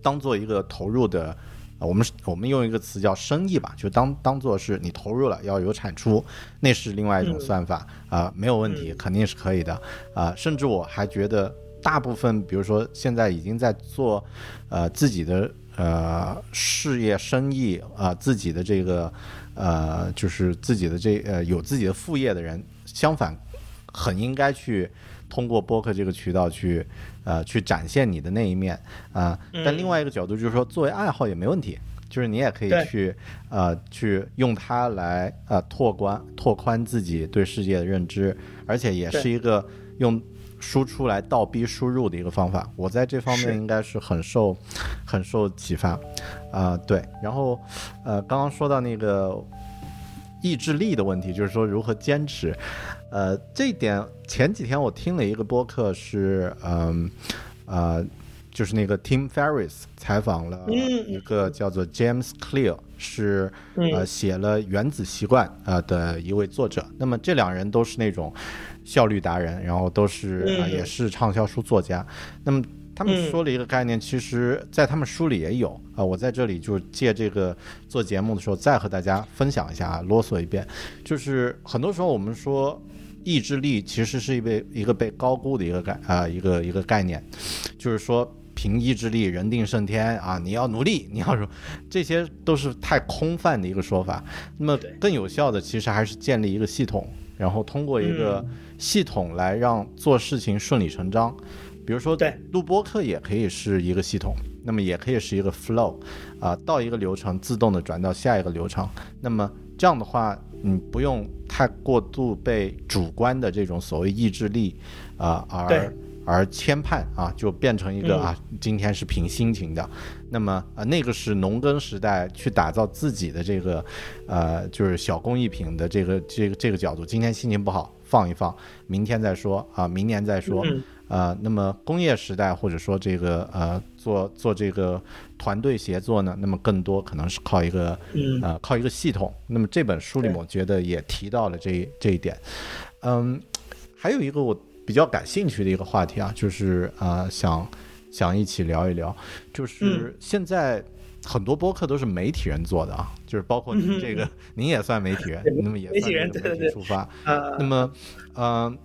[SPEAKER 1] 当做一个投入的。我们我们用一个词叫生意吧，就当当做是你投入了要有产出，那是另外一种算法啊，没有问题，肯定是可以的啊。甚至我还觉得，大部分比如说现在已经在做呃自己的呃事业生意啊，自己的这个呃就是自己的这呃有自己的副业的人，相反很应该去通过播客这个渠道去。呃，去展现你的那一面啊，但另外一个角度就是说，作为爱好也没问题，就是你也可以去呃，去用它来呃拓宽拓宽自己对世界的认知，而且也是一个用输出来倒逼输入的一个方法。我在这方面应该是很受很受启发，啊、对。然后呃，刚刚说到那个意志力的问题，就是说如何坚持。呃，这一点前几天我听了一个播客是，嗯呃就是那个 Tim Ferriss 采访了
[SPEAKER 2] 嗯
[SPEAKER 1] 一个叫做 James Clear，是
[SPEAKER 2] 嗯
[SPEAKER 1] 呃写了《原子习惯》呃的一位作者。那么这两人都是那种效率达人，然后都是也是畅销书作家。那么他们
[SPEAKER 2] 嗯
[SPEAKER 1] 说了一个概念，其实在他们书里也有啊、我在这里就借这个做节目的时候再和大家分享一下，啊啰嗦一遍。就是很多时候我们说意志力其实是一被一个被高估的一个概啊、一个一个概念，就是说凭意志力人定胜天啊，你要努力，你要说这些都是太空泛的一个说法。那么更有效的其实还是建立一个系统，然后通过一个系统来让做事情顺理成章。比如说，
[SPEAKER 2] 对
[SPEAKER 1] 录播课也可以是一个系统，那么也可以是一个 flow，啊、到一个流程自动的转到下一个流程。那么这样的话，你不用太过度被主观的这种所谓意志力，啊、
[SPEAKER 2] 对
[SPEAKER 1] 而而牵绊啊，就变成一个、
[SPEAKER 2] 嗯
[SPEAKER 1] 啊，今天是凭心情的。那么啊、那个是农耕时代去打造自己的这个，呃，就是小工艺品的这个这个这个角度。今天心情不好，放一放，明天再说啊，明年再说。
[SPEAKER 2] 嗯
[SPEAKER 1] 呃，那么工业时代或者说这个呃做做这个团队协作呢，那么更多可能是靠一个
[SPEAKER 2] 嗯
[SPEAKER 1] 呃靠一个系统。那么这本书里面我觉得也提到了这这一点。嗯，还有一个我比较感兴趣的一个话题啊，就是啊、呃想想一起聊一聊，就是
[SPEAKER 2] 嗯
[SPEAKER 1] 现在。很多播客都是媒体人做的啊，就是包括您 这个，您也算媒体人，那么也
[SPEAKER 2] 媒体
[SPEAKER 1] 算媒体出发。
[SPEAKER 2] 呃
[SPEAKER 1] 那么，呃，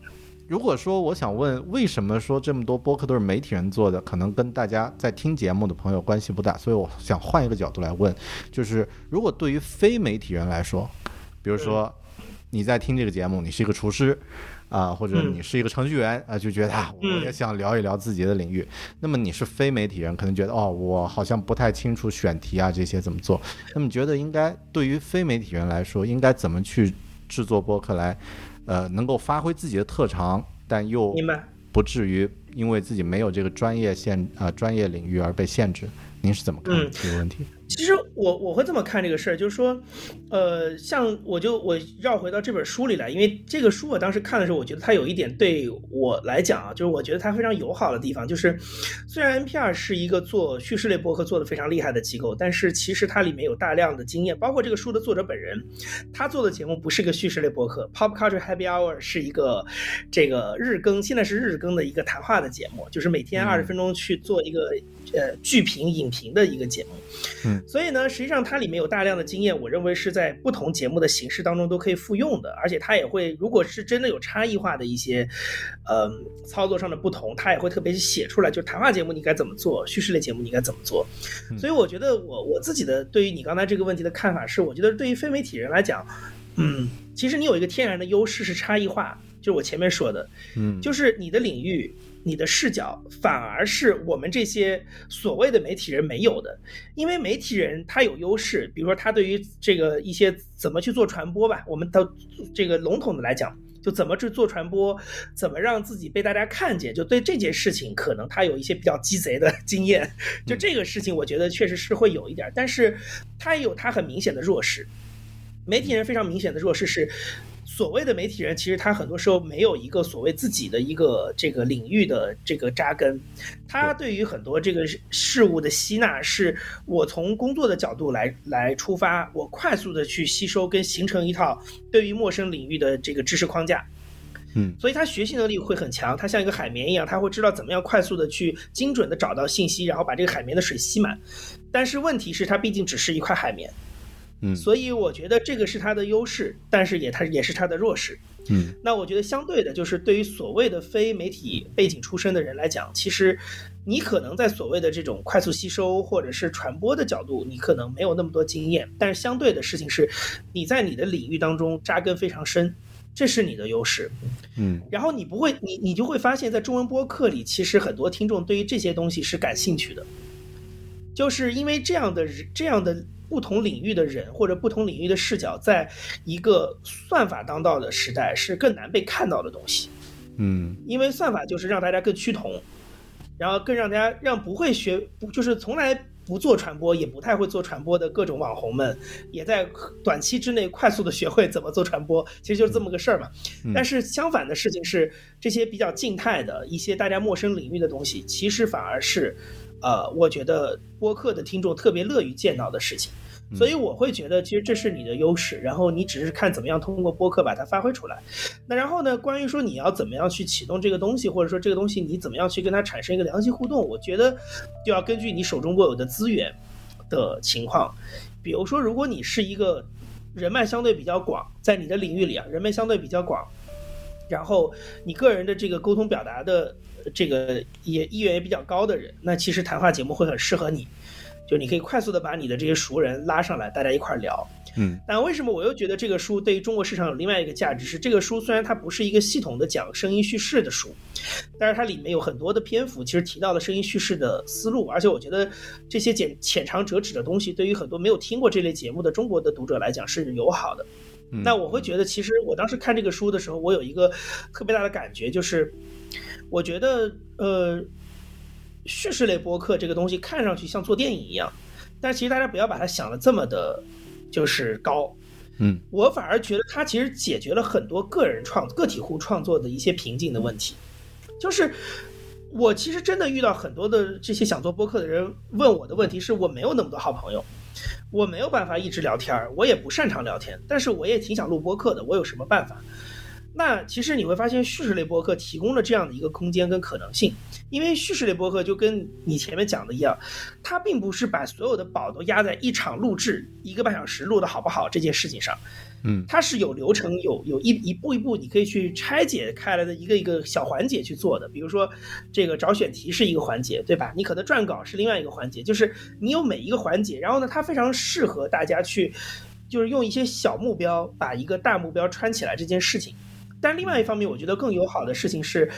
[SPEAKER 1] 如果说我想问，为什么说这么多播客都是媒体人做的，可能跟大家在听节目的朋友关系不大，所以我想换一个角度来问，就是如果对于非媒体人来说，比如说你在听这个节目，你是一个厨师。啊，或者
[SPEAKER 2] 嗯
[SPEAKER 1] 你是一个程序员啊，就觉得啊，我
[SPEAKER 2] 嗯
[SPEAKER 1] 也想聊一聊自己的领域。那么你是非媒体人，可能觉得哦，我好像不太清楚选题啊这些怎么做。那么你觉得应该对于非媒体人来说，应该怎么去制作播客来，呃，能够发挥自己的特长，但又。不至于因为自己没有这个专业限啊、专业领域而被限制？您是怎么看
[SPEAKER 2] 嗯
[SPEAKER 1] 这个问题？
[SPEAKER 2] 其实我我会这么看这个事儿，就是说，呃，像我就我绕回到这本书里来，因为这个书我当时看的时候，我觉得它有一点对我来讲啊，就是我觉得它非常友好的地方，就是虽然 NPR 是一个做叙事类博客做的非常厉害的机构，但是其实它里面有大量的经验，包括这个书的作者本人，他做的节目不是个叙事类博客，Pop Culture Happy Hour 是一个这个日更，现在是日更的一个谈话的节目，就是每天二十分钟去做一个呃剧评影评的一个节目。
[SPEAKER 1] 嗯
[SPEAKER 2] 所以呢，实际上它里面有大量的经验，我认为是在不同节目的形式当中都可以复用的，而且它也会，如果是真的有差异化的一些，呃，操作上的不同，它也会特别写出来，就谈话节目你该怎么做，叙事类节目你该怎么做。
[SPEAKER 1] 嗯
[SPEAKER 2] 所以我觉得我我自己的对于你刚才这个问题的看法是，我觉得对于非媒体人来讲，嗯，其实你有一个天然的优势是差异化，就是我前面说的，
[SPEAKER 1] 嗯，
[SPEAKER 2] 就是你的领域、你的视角，反而是我们这些所谓的媒体人没有的。因为媒体人他有优势，比如说他对于这个一些怎么去做传播吧，我们都这个笼统的来讲。就怎么去做传播，怎么让自己被大家看见，就对这件事情，可能他有一些比较鸡贼的 经验。就这个事情，我觉得确实是会有一点，但是他也有他很明显的弱势。媒体人非常明显的弱势是，所谓的媒体人，其实他很多时候没有一个所谓自己的一个这个领域的这个扎根，他对于很多这个事物的吸纳，是我从工作的角度来来出发，我快速的去吸收跟形成一套对于陌生领域的这个知识框架。
[SPEAKER 1] 嗯
[SPEAKER 2] 所以他学习能力会很强，他像一个海绵一样，他会知道怎么样快速的去精准的找到信息，然后把这个海绵的水吸满。但是问题是，它毕竟只是一块海绵，
[SPEAKER 1] 嗯
[SPEAKER 2] 所以我觉得这个是它的优势，但是也它也是它的弱势。
[SPEAKER 1] 嗯
[SPEAKER 2] 那我觉得相对的，就是对于所谓的非媒体背景出身的人来讲，其实你可能在所谓的这种快速吸收或者是传播的角度，你可能没有那么多经验，但是相对的事情是，你在你的领域当中扎根非常深，这是你的优势。
[SPEAKER 1] 嗯
[SPEAKER 2] 然后你不会，你你就会发现，在中文播客里，其实很多听众对于这些东西是感兴趣的，就是因为这样的人，这样的不同领域的人或者不同领域的视角，在一个算法当道的时代，是更难被看到的东西。
[SPEAKER 1] 嗯
[SPEAKER 2] 因为算法就是让大家更趋同，然后更让大家让不会学不就是从来不做传播也不太会做传播的各种网红们，也在短期之内快速的学会怎么做传播，其实就是这么个事儿嘛。
[SPEAKER 1] 嗯
[SPEAKER 2] 但是相反的事情是，这些比较静态的一些大家陌生领域的东西，其实反而是，呃，我觉得播客的听众特别乐于见到的事情。所以我会觉得，其实这是你的优势，然后你只是看怎么样通过播客把它发挥出来。那然后呢，关于说你要怎么样去启动这个东西，或者说这个东西你怎么样去跟它产生一个良性互动，我觉得就要根据你手中握有的资源的情况。比如说，如果你是一个人脉相对比较广，在你的领域里啊，人脉相对比较广，然后你个人的这个沟通表达的这个也意愿也比较高的人，那其实谈话节目会很适合你。就你可以快速的把你的这些熟人拉上来，大家一块儿聊。
[SPEAKER 1] 嗯
[SPEAKER 2] 但为什么我又觉得这个书对于中国市场有另外一个价值？是这个书虽然它不是一个系统的讲声音叙事的书，但是它里面有很多的篇幅，其实提到了声音叙事的思路，而且我觉得这些浅浅尝辄止的东西，对于很多没有听过这类节目的中国的读者来讲是友好的。
[SPEAKER 1] 嗯
[SPEAKER 2] 那我会觉得，其实我当时看这个书的时候，我有一个特别大的感觉，就是我觉得呃，叙事类播客这个东西看上去像做电影一样，但其实大家不要把它想的这么的，就是高。
[SPEAKER 1] 嗯
[SPEAKER 2] 我反而觉得它其实解决了很多个人创个体户创作的一些瓶颈的问题，就是。我其实真的遇到很多的这些想做播客的人问我的问题是我没有那么多好朋友，我没有办法一直聊天儿，我也不擅长聊天，但是我也挺想录播客的，我有什么办法？那其实你会发现，叙事类播客提供了这样的一个空间跟可能性，因为叙事类播客就跟你前面讲的一样，它并不是把所有的宝都压在一场录制一个半小时录的好不好这件事情上，
[SPEAKER 1] 嗯
[SPEAKER 2] 它是有流程，有有一一步一步你可以去拆解开来的一个一个小环节去做的。比如说，这个找选题是一个环节，对吧？你可能撰稿是另外一个环节，就是你有每一个环节，然后呢，它非常适合大家去，就是用一些小目标把一个大目标穿起来这件事情。但另外一方面，我觉得更友好的事情是，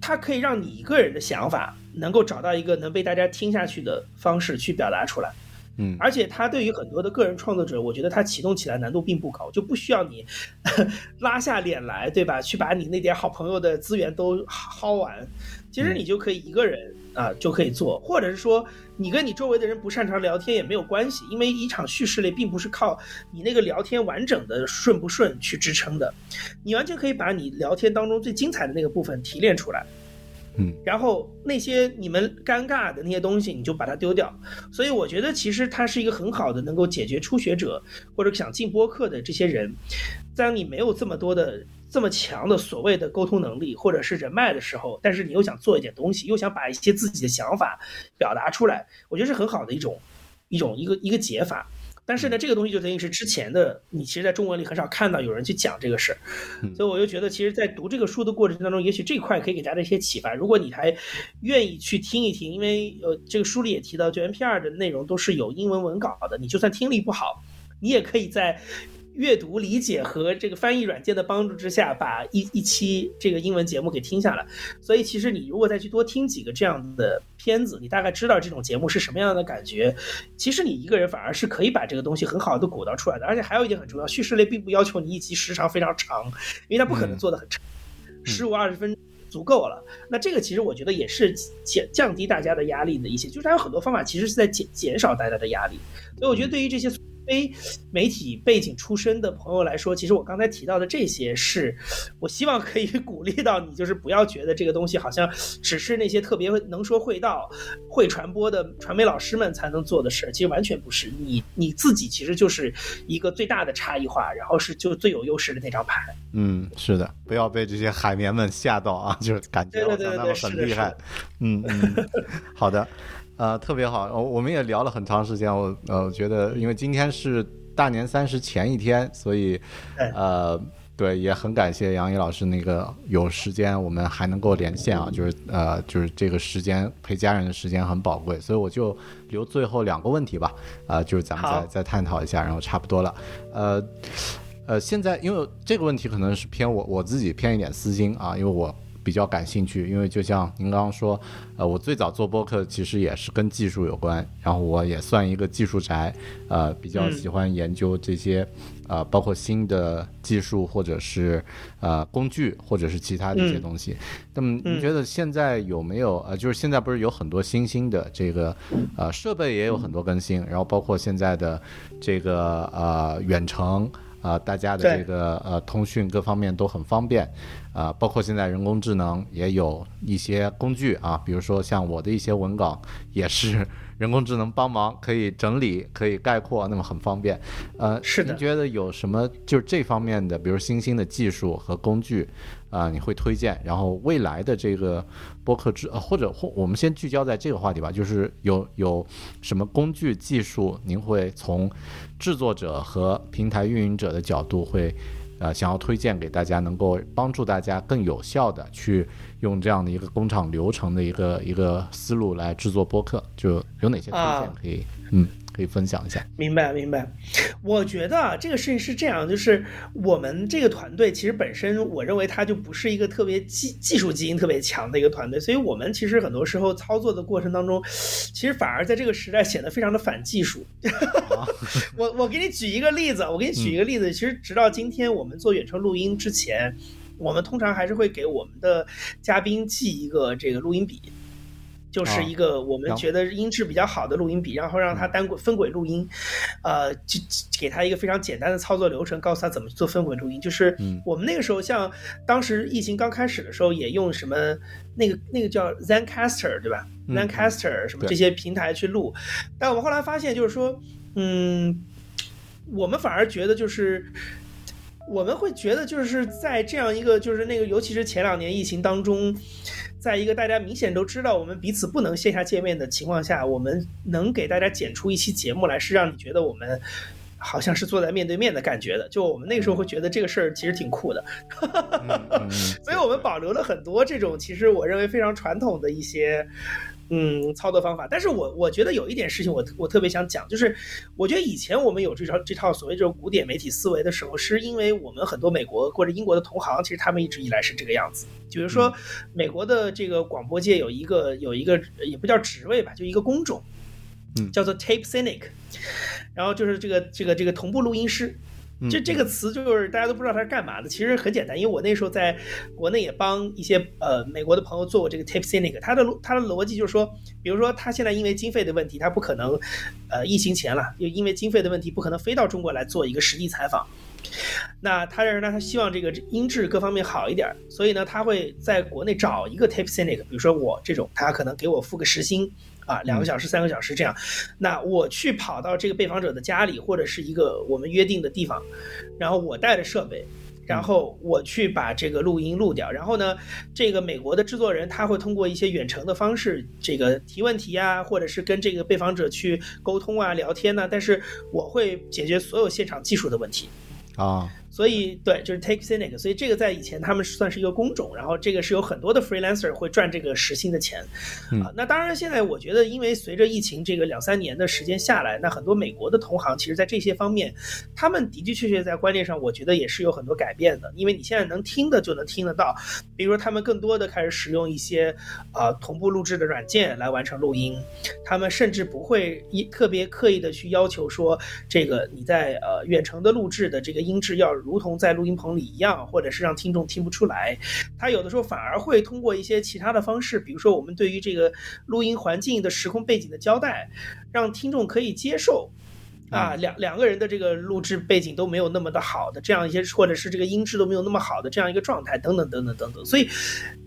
[SPEAKER 2] 它可以让你一个人的想法能够找到一个能被大家听下去的方式去表达出来。
[SPEAKER 1] 嗯
[SPEAKER 2] 而且它对于很多的个人创作者，我觉得它启动起来难度并不高，就不需要你 拉下脸来，对吧？去把你那点好朋友的资源都薅完，其实你就可以一个人啊就可以做，或者是说你跟你周围的人不擅长聊天也没有关系，因为一场叙事类并不是靠你那个聊天完整的顺不顺去支撑的，你完全可以把你聊天当中最精彩的那个部分提炼出来。
[SPEAKER 1] 嗯
[SPEAKER 2] 然后那些你们尴尬的那些东西，你就把它丢掉。所以我觉得其实它是一个很好的能够解决初学者或者想进播客的这些人，在你没有这么多的这么强的所谓的沟通能力或者是人脉的时候，但是你又想做一点东西，又想把一些自己的想法表达出来，我觉得是很好的一种一种一个一个解法。但是呢，这个东西就等于是之前的你，其实在中文里很少看到有人去讲这个事儿，所以我就觉得，其实，在读这个书的过程当中，也许这块可以给大家一些启发。如果你还愿意去听一听，因为呃，这个书里也提到，就 NPR 的内容都是有英文文稿的，你就算听力不好，你也可以在阅读理解和这个翻译软件的帮助之下，把一一期这个英文节目给听下来。所以，其实你如果再去多听几个这样的片子，你大概知道这种节目是什么样的感觉。其实你一个人反而是可以把这个东西很好的鼓捣出来的。而且还有一点很重要，叙事类并不要求你一集时长非常长，因为它不可能做的很长，十五二十分。足够了，那这个其实我觉得也是减降低大家的压力的一些，就是它有很多方法其实是在减减少大家的压力，所以我觉得对于这些非媒体背景出身的朋友来说，其实我刚才提到的这些是，我希望可以 鼓励到你，就是不要觉得这个东西好像只是那些特别能说会道、会传播的传媒老师们才能做的事儿，其实完全不是。你你自己其实就是一个最大的差异化，然后是就最有优势的那张牌。
[SPEAKER 1] 嗯，是的，不要被这些海绵们吓到啊，就是感觉
[SPEAKER 2] 对
[SPEAKER 1] 好像他们很厉害。嗯嗯，好的，呃，特别好，我我们也聊了很长时间，我呃我觉得，因为今天是大年三十前一天，所以呃。对，也很感谢杨毅老师，那个有时间我们还能够连线啊，就是呃，就是这个时间陪家人的时间很宝贵，所以我就留最后两个问题吧，啊、就是咱们再再探讨一下，然后差不多了，呃，呃，现在因为这个问题可能是偏我我自己偏一点私心啊，因为我比较感兴趣，因为就像您刚刚说，呃，我最早做播客其实也是跟技术有关，然后我也算一个技术宅，呃，比较喜欢研究这些，呃，包括新的技术或者是呃工具或者是其他的一些东西。那么您觉得现在有没有呃，就是现在不是有很多新兴的这个呃设备也有很多更新，然后包括现在的这个呃远程。啊，大家的这个呃通讯各方面都很方便，啊，包括现在人工智能也有一些工具啊，比如说像我的一些文稿也是人工智能帮忙可以整理、可以概括，那么很方便。呃，
[SPEAKER 2] 是的。
[SPEAKER 1] 您觉得有什么就是这方面的，比如新兴的技术和工具？啊，你会推荐？然后未来的这个播客制，或者或我们先聚焦在这个话题吧，就是有有什么工具技术，您会从制作者和平台运营者的角度会呃想要推荐给大家，能够帮助大家更有效的去用这样的一个工厂流程的一个一个思路来制作播客，就有哪些推荐可以？嗯。可以分享一下，
[SPEAKER 2] 明白明白。我觉得啊，这个事情是这样，就是我们这个团队其实本身，我认为它就不是一个特别技技术基因特别强的一个团队，所以我们其实很多时候操作的过程当中，其实反而在这个时代显得非常的反技术。我我给你举一个例子，我给你举一个例子，其实直到今天我们做远程录音之前，我们通常还是会给我们的嘉宾寄一个这个录音笔。就是一个我们觉得音质比较好的录音笔，然后让它单轨分轨录音，呃，就给他一个非常简单的操作流程，告诉他怎么做分轨录音。就是我们那个时候，像当时疫情刚开始的时候，也用什么那个那个叫 ZenCaster 对吧？ZenCaster 什么这些平台去录，但我们后来发现，就是说，嗯，我们反而觉得就是。我们会觉得，就是在这样一个，就是那个，尤其是前两年疫情当中，在一个大家明显都知道我们彼此不能线下见面的情况下，我们能给大家剪出一期节目来，是让你觉得我们好像是坐在面对面的感觉的。就我们那个时候会觉得这个事儿其实挺酷的，所以我们保留了很多这种其实我认为非常传统的一些。嗯，操作方法，但是我我觉得有一点事情，我我特别想讲，就是我觉得以前我们有这套这套所谓这种古典媒体思维的时候，是因为我们很多美国或者英国的同行，其实他们一直以来是这个样子。比如说，美国的这个广播界有一个有一个也不叫职位吧，就一个工种，
[SPEAKER 1] 嗯，
[SPEAKER 2] 叫做 tape cynic，然后就是这个这个这个同步录音师。这这个词就是大家都不知道它是干嘛的，其实很简单，因为我那时候在国内也帮一些呃美国的朋友做过这个 tape cynic，他的他的逻辑就是说，比如说他现在因为经费的问题，他不可能，呃疫情前了，又因为经费的问题不可能飞到中国来做一个实地采访，那他认为呢，他希望这个音质各方面好一点，所以呢他会在国内找一个 tape cynic，比如说我这种，他可能给我付个时薪。啊，两个小时、三个小时这样，那我去跑到这个被访者的家里，或者是一个我们约定的地方，然后我带着设备，然后我去把这个录音录掉。然后呢，这个美国的制作人他会通过一些远程的方式，这个提问题啊，或者是跟这个被访者去沟通啊、聊天呢。但是我会解决所有现场技术的问题。
[SPEAKER 1] 啊。
[SPEAKER 2] 所以，对，就是 take cynic。所以这个在以前他们算是一个工种，然后这个是有很多的 freelancer 会赚这个时薪的钱，啊，那当然现在我觉得，因为随着疫情这个两三年的时间下来，那很多美国的同行其实在这些方面，他们的的确确在观念上，我觉得也是有很多改变的。因为你现在能听的就能听得到，比如说他们更多的开始使用一些呃同步录制的软件来完成录音，他们甚至不会一特别刻意的去要求说这个你在呃远程的录制的这个音质要。如同在录音棚里一样，或者是让听众听不出来，他有的时候反而会通过一些其他的方式，比如说我们对于这个录音环境的时空背景的交代，让听众可以接受，啊，两两个人的这个录制背景都没有那么的好的这样一些，或者是这个音质都没有那么好的这样一个状态，等等等等等等。所以，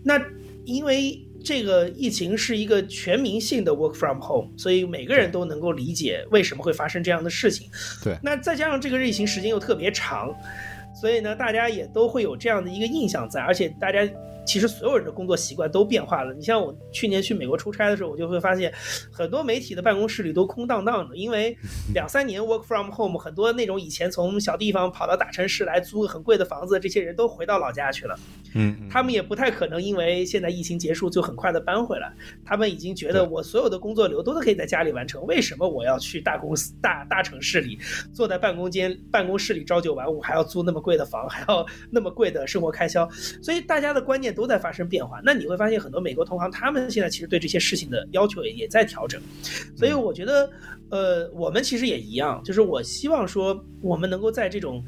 [SPEAKER 2] 那因为。这个疫情是一个全民性的 work from home，所以每个人都能够理解为什么会发生这样的事情。
[SPEAKER 1] 对，
[SPEAKER 2] 那再加上这个疫情时间又特别长，所以呢，大家也都会有这样的一个印象在，而且大家。其实所有人的工作习惯都变化了。你像我去年去美国出差的时候，我就会发现很多媒体的办公室里都空荡荡的，因为 两三年 work from home，很多那种以前从小地方跑到大城市来租很贵的房子，这些人都回到老家去了。
[SPEAKER 1] 嗯，
[SPEAKER 2] 他们也不太可能因为现在疫情结束就很快的搬回来。他们已经觉得我所有的工作流都可以在家里完成，为什么我要去大公司、大大城市里坐在办公间、办公室里朝九晚五，还要租那么贵的房，还要那么贵的生活开销？所以大家的观念。业都在发生变化。那你会发现很多美国同行，他们现在其实对这些事情的要求也也在调整。所以我觉得，呃，我们其实也一样，就是我希望说，我们能够在这种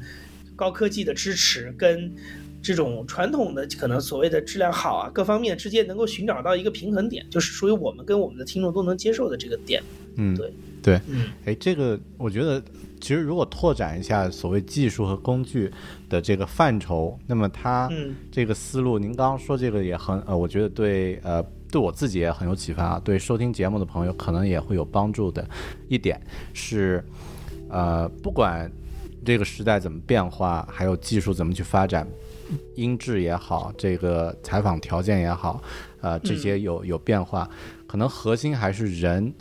[SPEAKER 2] 高科技的支持跟这种传统的可能所谓的质量好啊各方面之间，能够寻找到一个平衡点，就是属于我们跟我们的听众都能接受的这个点。
[SPEAKER 1] 嗯，
[SPEAKER 2] 对
[SPEAKER 1] 对，
[SPEAKER 2] 嗯
[SPEAKER 1] 哎，这个我觉得，其实如果拓展一下所谓技术和工具的这个范畴，那么它
[SPEAKER 2] 嗯。
[SPEAKER 1] 这个思路，您刚刚说这个也很呃，我觉得对呃对我自己也很有启发啊，对收听节目的朋友可能也会有帮助的一点是，呃，不管这个时代怎么变化，还有技术怎么去发展，音质也好，这个采访条件也好，呃，这些有有变化，可能核心还是人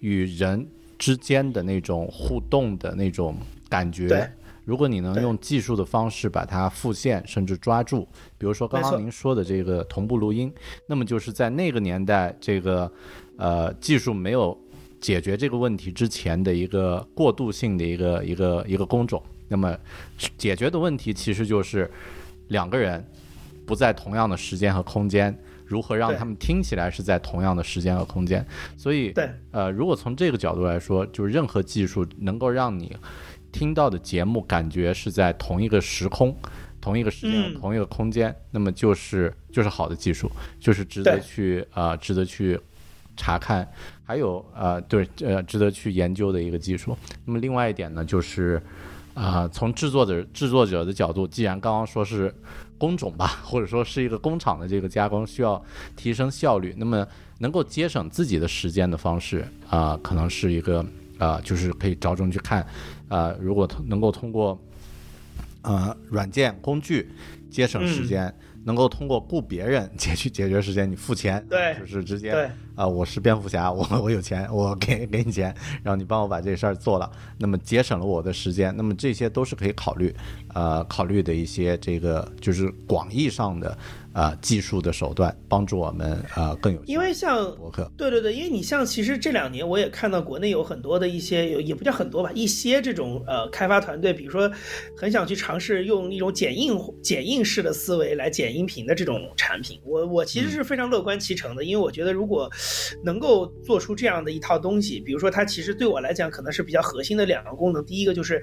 [SPEAKER 1] 与人之间的那种互动的那种感觉。如果你能用技术的方式把它复现，甚至抓住，比如说刚刚您说的这个同步录音，那么就是在那个年代，这个呃技术没有解决这个问题之前的一个过渡性的一个一个一个工种。那么解决的问题其实就是两个人不在同样的时间和空间，如何让他们听起来是在同样的时间和空间。所以，
[SPEAKER 2] 对
[SPEAKER 1] 呃，如果从这个角度来说，就是任何技术能够让你听到的节目感觉是在同一个时空、同一个时间
[SPEAKER 2] 嗯
[SPEAKER 1] 同一个空间，那么就是就是好的技术，就是值得去呃值得去查看，还有呃对呃值得去研究的一个技术。那么另外一点呢，就是啊、从制作者制作者的角度，既然刚刚说是工种吧，或者说是一个工厂的这个加工需要提升效率，那么能够节省自己的时间的方式啊、可能是一个啊、就是可以着重去看啊、如果能够通过呃软件工具节省时间。能够通过雇别人 解去解决时间，你付钱，
[SPEAKER 2] 对
[SPEAKER 1] 就是直接
[SPEAKER 2] 对。
[SPEAKER 1] 啊、我是蝙蝠侠，我我有钱，我给给你钱，然后你帮我把这事儿做了，那么节省了我的时间，那么这些都是可以考虑，呃，考虑的一些这个就是广义上的呃技术的手段，帮助我们呃更有效
[SPEAKER 2] 因为像
[SPEAKER 1] 博客，
[SPEAKER 2] 对对对，因为你像其实这两年我也看到国内有很多的一些有也不叫很多吧，一些这种呃开发团队，比如说很想去尝试用一种剪映剪映式的思维来剪音频的这种产品，我我其实是非常乐观其成的，因为我觉得如果能够做出这样的一套东西，比如说它其实对我来讲可能是比较核心的两个功能，第一个就是。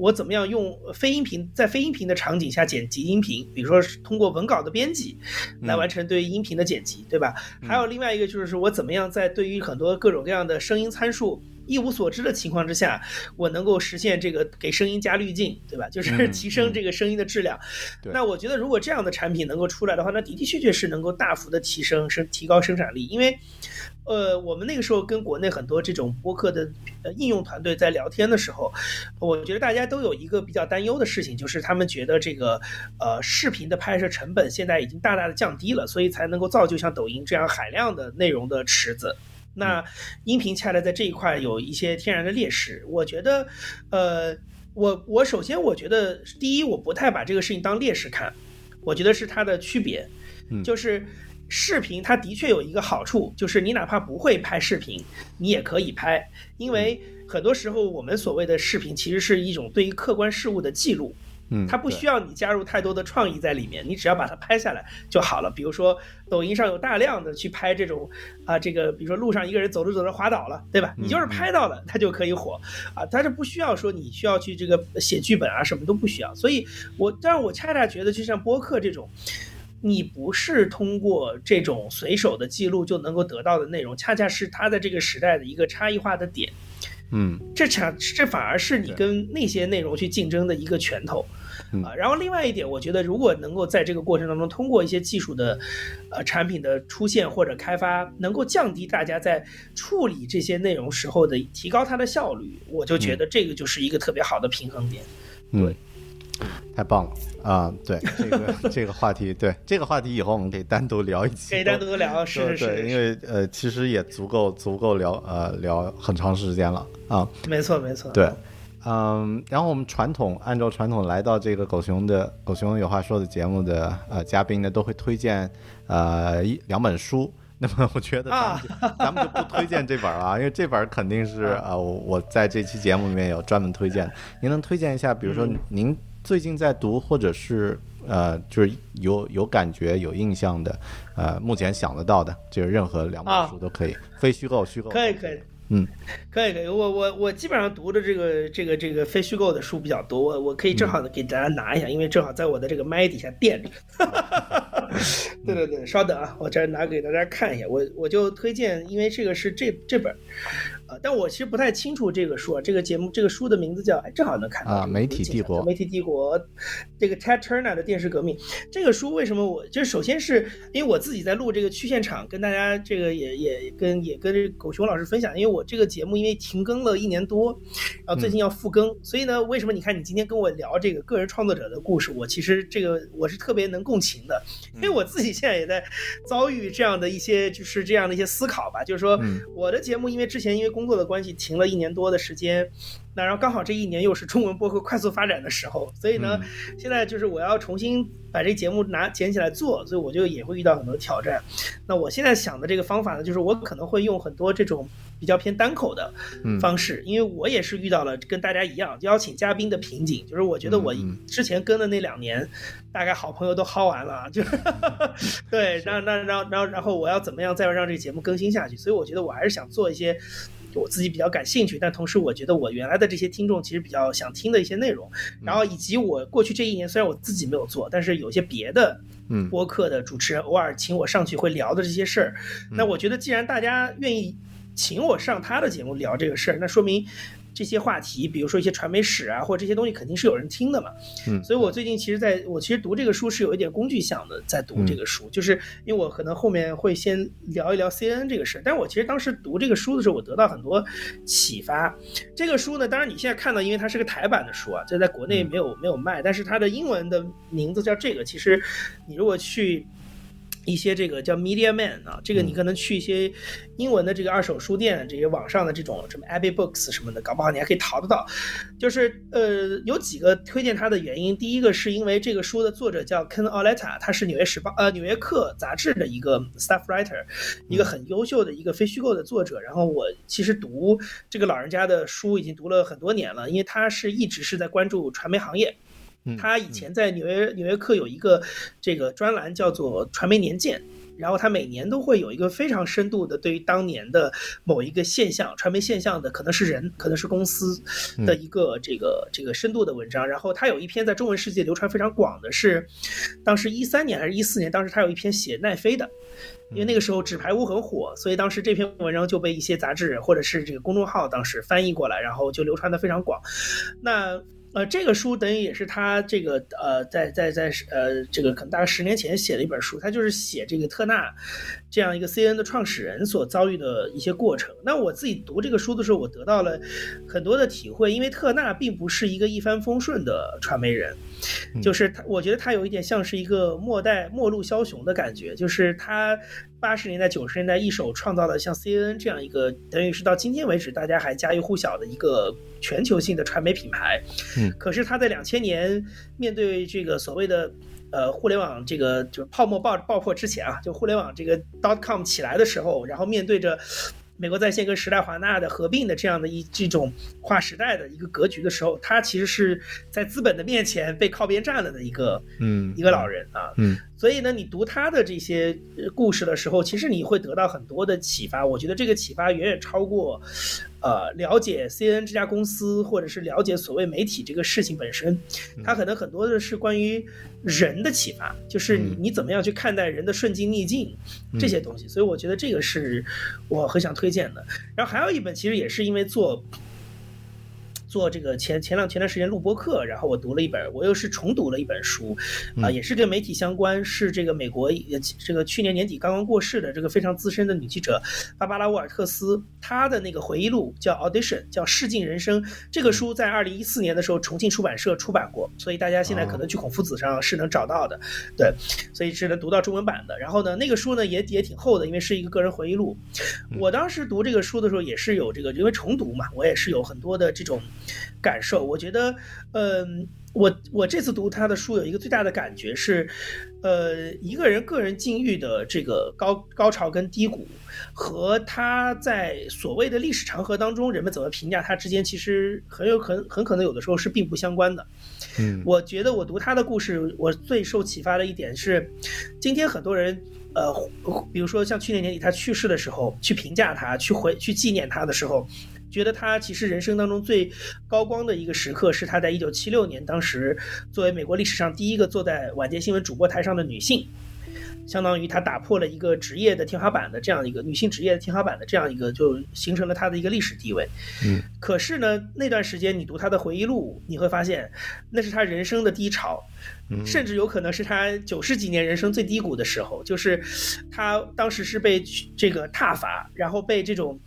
[SPEAKER 2] 我怎么样用非音频在非音频的场景下剪辑音频？比如说是通过文稿的编辑来完成对于音频的剪辑，对吧？还有另外一个就是我怎么样在对于很多各种各样的声音参数一无所知的情况之下，我能够实现这个给声音加滤镜，对吧？就是
[SPEAKER 1] 嗯
[SPEAKER 2] 提升这个声音的质量。
[SPEAKER 1] 对
[SPEAKER 2] 那我觉得如果这样的产品能够出来的话，那的的确确是能够大幅的提升生提高生产力，因为。呃，我们那个时候跟国内很多这种播客的呃应用团队在聊天的时候，我觉得大家都有一个比较担忧的事情，就是他们觉得这个呃视频的拍摄成本现在已经大大的降低了，所以才能够造就像抖音这样海量的内容的池子。那音频恰恰在这一块有一些天然的劣势，我觉得，呃，我我首先我觉得第一，我不太把这个事情当劣势看，我觉得是它的区别，
[SPEAKER 1] 嗯
[SPEAKER 2] 就是。视频它的确有一个好处，就是你哪怕不会拍视频，你也可以拍，因为很多时候我们所谓的视频其实是一种对于客观事物的记录，
[SPEAKER 1] 嗯，
[SPEAKER 2] 它不需要你加入太多的创意在里面，你只要把它拍下来就好了。比如说抖音上有大量的去拍这种啊，这个比如说路上一个人走着走着滑倒了，对吧？你就是拍到了，它就可以火啊，它是不需要说你需要去这个写剧本啊，什么都不需要。所以我，但是我恰恰觉得，就像播客这种。你不是通过这种随手的记录就能够得到的内容，恰恰是它在这个时代的一个差异化的点。
[SPEAKER 1] 嗯
[SPEAKER 2] 这恰这反而是你跟那些内容去竞争的一个拳头。
[SPEAKER 1] 嗯
[SPEAKER 2] 啊，然后另外一点，我觉得如果能够在这个过程当中，通过一些技术的，呃，产品的出现或者开发，能够降低大家在处理这些内容时候的提高它的效率，我就觉得这个就是一个特别好的平衡点。
[SPEAKER 1] 嗯，太棒了啊！对这个这个话题，对这个话题以后我们可以单独聊一期，
[SPEAKER 2] 可以单独聊，是是是
[SPEAKER 1] 因为呃，其实也足够足够聊呃聊很长时间了啊。
[SPEAKER 2] 是，没错没错，
[SPEAKER 1] 对，嗯，然后我们传统按照传统来到这个狗熊的狗熊有话说的节目的呃嘉宾呢，都会推荐呃一两本书。那么我觉得咱们就、咱们就不推荐这本啊，因为这本肯定是啊、呃我我在这期节目里面有专门推荐。您能推荐一下，比如说您最近在读或者是呃，就是有有感觉、有印象的，呃，目前想得到的，就是任何两本书都可以，非虚构、虚构。
[SPEAKER 2] 可以，可以。
[SPEAKER 1] 嗯，
[SPEAKER 2] 可以可以，我我我基本上读的这个这个这个非虚构的书比较多，我我可以正好的给大家拿一下，因为正好在我的这个麦底下垫着。对对对，稍等啊，我这拿给大家看一下，我我就推荐，因为这个是这这本。啊，但我其实不太清楚这个书啊，这个节目这个书的名字叫，哎，正好能看到
[SPEAKER 1] 啊，媒体帝国，
[SPEAKER 2] 媒体帝国，这个 Ted Turner 的电视革命，这个书为什么我就是首先是因为我自己在录这个去现场，跟大家这个也也跟也跟这狗熊老师分享，因为我这个节目因为停更了一年多，然后最近要复更，所以呢，为什么你看你今天跟我聊这个个人创作者的故事，我其实这个我是特别能共情的，因为我自己现在也在遭遇这样的一些就是这样的一些思考吧，就是说我的节目因为之前因为工作的关系停了一年多的时间，那然后刚好这一年又是中文播客快速发展的时候，所以呢，现在就是我要重新把这节目拿捡起来做，所以我就也会遇到很多挑战。那我现在想的这个方法呢，就是我可能会用很多这种比较偏单口的方式，因为我也是遇到了跟大家一样邀请嘉宾的瓶颈，就是我觉得我之前跟的那两年，大概好朋友都薅完了，就 对，那那然后然后然后我要怎么样再让这个节目更新下去？所以我觉得我还是想做一些。我自己比较感兴趣，但同时我觉得我原来的这些听众其实比较想听的一些内容，然后以及我过去这一年虽然我自己没有做，但是有些别的播客的主持人偶尔请我上去会聊的这些事儿，那我觉得既然大家愿意请我上他的节目聊这个事儿，那说明。这些话题，比如说一些传媒史啊，或者这些东西，肯定是有人听的嘛。
[SPEAKER 1] 嗯，
[SPEAKER 2] 所以我最近其实在我其实读这个书是有一点工具项的，在读这个书，就是因为我可能后面会先聊一聊 CNN 这个事。但是我其实当时读这个书的时候，我得到很多启发。这个书呢，当然你现在看到，因为它是个台版的书啊，就在国内没有没有卖，但是它的英文的名字叫这个。其实你如果去。一些这个叫 Media Man 啊，这个你可能去一些英文的这个二手书店，这些网上的这种什么 Abbey Books 什么的，搞不好你还可以淘得到。就是呃，有几个推荐它的原因，第一个是因为这个书的作者叫 Ken Auletta，他是纽约时报呃纽约客杂志的一个 staff writer，一个很优秀的一个非虚构的作者。然后我其实读这个老人家的书已经读了很多年了，因为他是一直是在关注传媒行业。他以前在纽约纽约客有一个这个专栏叫做《传媒年鉴》，然后他每年都会有一个非常深度的对于当年的某一个现象、传媒现象的，可能是人，可能是公司的一个这个这个深度的文章。然后他有一篇在中文世界流传非常广的是，当时一三年还是一四年，当时他有一篇写奈飞的，因为那个时候纸牌屋很火，所以当时这篇文章就被一些杂志或者是这个公众号当时翻译过来，然后就流传的非常广。那呃，这个书等于也是他这个呃，在在在呃，这个可能大概十年前写的一本书，他就是写这个特纳这样一个 C N 的创始人所遭遇的一些过程。那我自己读这个书的时候，我得到了很多的体会，因为特纳并不是一个一帆风顺的传媒人，就是他，我觉得他有一点像是一个末代末路枭雄的感觉，就是他。八十年代、九十年代一手创造了像 CNN 这样一个，等于是到今天为止大家还家喻户晓的一个全球性的传媒品牌。
[SPEAKER 1] 嗯，
[SPEAKER 2] 可是他在两千年面对这个所谓的呃互联网这个就是泡沫爆爆破之前啊，就互联网这个 dot com 起来的时候，然后面对着。美国在线跟时代华纳的合并的这样的一这种划时代的一个格局的时候，他其实是在资本的面前被靠边站了的一个，
[SPEAKER 1] 嗯，
[SPEAKER 2] 一个老人啊，
[SPEAKER 1] 嗯，
[SPEAKER 2] 所以呢，你读他的这些故事的时候，其实你会得到很多的启发。我觉得这个启发远远超过。呃，了解 CNN 这家公司，或者是了解所谓媒体这个事情本身，它可能很多的是关于人的启发，就是你你怎么样去看待人的顺境逆境这些东西。所以我觉得这个是我很想推荐的。然后还有一本，其实也是因为做。做这个前前两前段时间录播课，然后我读了一本，我又是重读了一本书，啊，也是跟媒体相关，是这个美国这个去年年底刚刚过世的这个非常资深的女记者芭芭拉沃尔特斯，她的那个回忆录叫 Audition，叫试镜人生。这个书在二零一四年的时候重庆出版社出版过，所以大家现在可能去孔夫子上是能找到的，对，所以是能读到中文版的。然后呢，那个书呢也也挺厚的，因为是一个个人回忆录。我当时读这个书的时候也是有这个，因为重读嘛，我也是有很多的这种。感受。我觉得，嗯，我我这次读他的书有一个最大的感觉是，呃，一个人个人境遇的这个高高潮跟低谷，和他在所谓的历史长河当中人们怎么评价他之间，其实很有很很可能有的时候是并不相关的。
[SPEAKER 1] 嗯，
[SPEAKER 2] 我觉得我读他的故事，我最受启发的一点是，今天很多人。呃，比如说像去年年底他去世的时候，去评价他，去回去纪念他的时候，觉得他其实人生当中最高光的一个时刻是他在一九七六年，当时作为美国历史上第一个坐在晚间新闻主播台上的女性，相当于她打破了一个职业的天花板的这样一个女性职业的天花板的这样一个，就形成了她的一个历史地位。
[SPEAKER 1] 嗯，
[SPEAKER 2] 可是呢，那段时间你读她的回忆录，你会发现那是她人生的低潮。甚至有可能是他九十几年人生最低谷的时候，就是他当时是被这个踏伐，然后被这种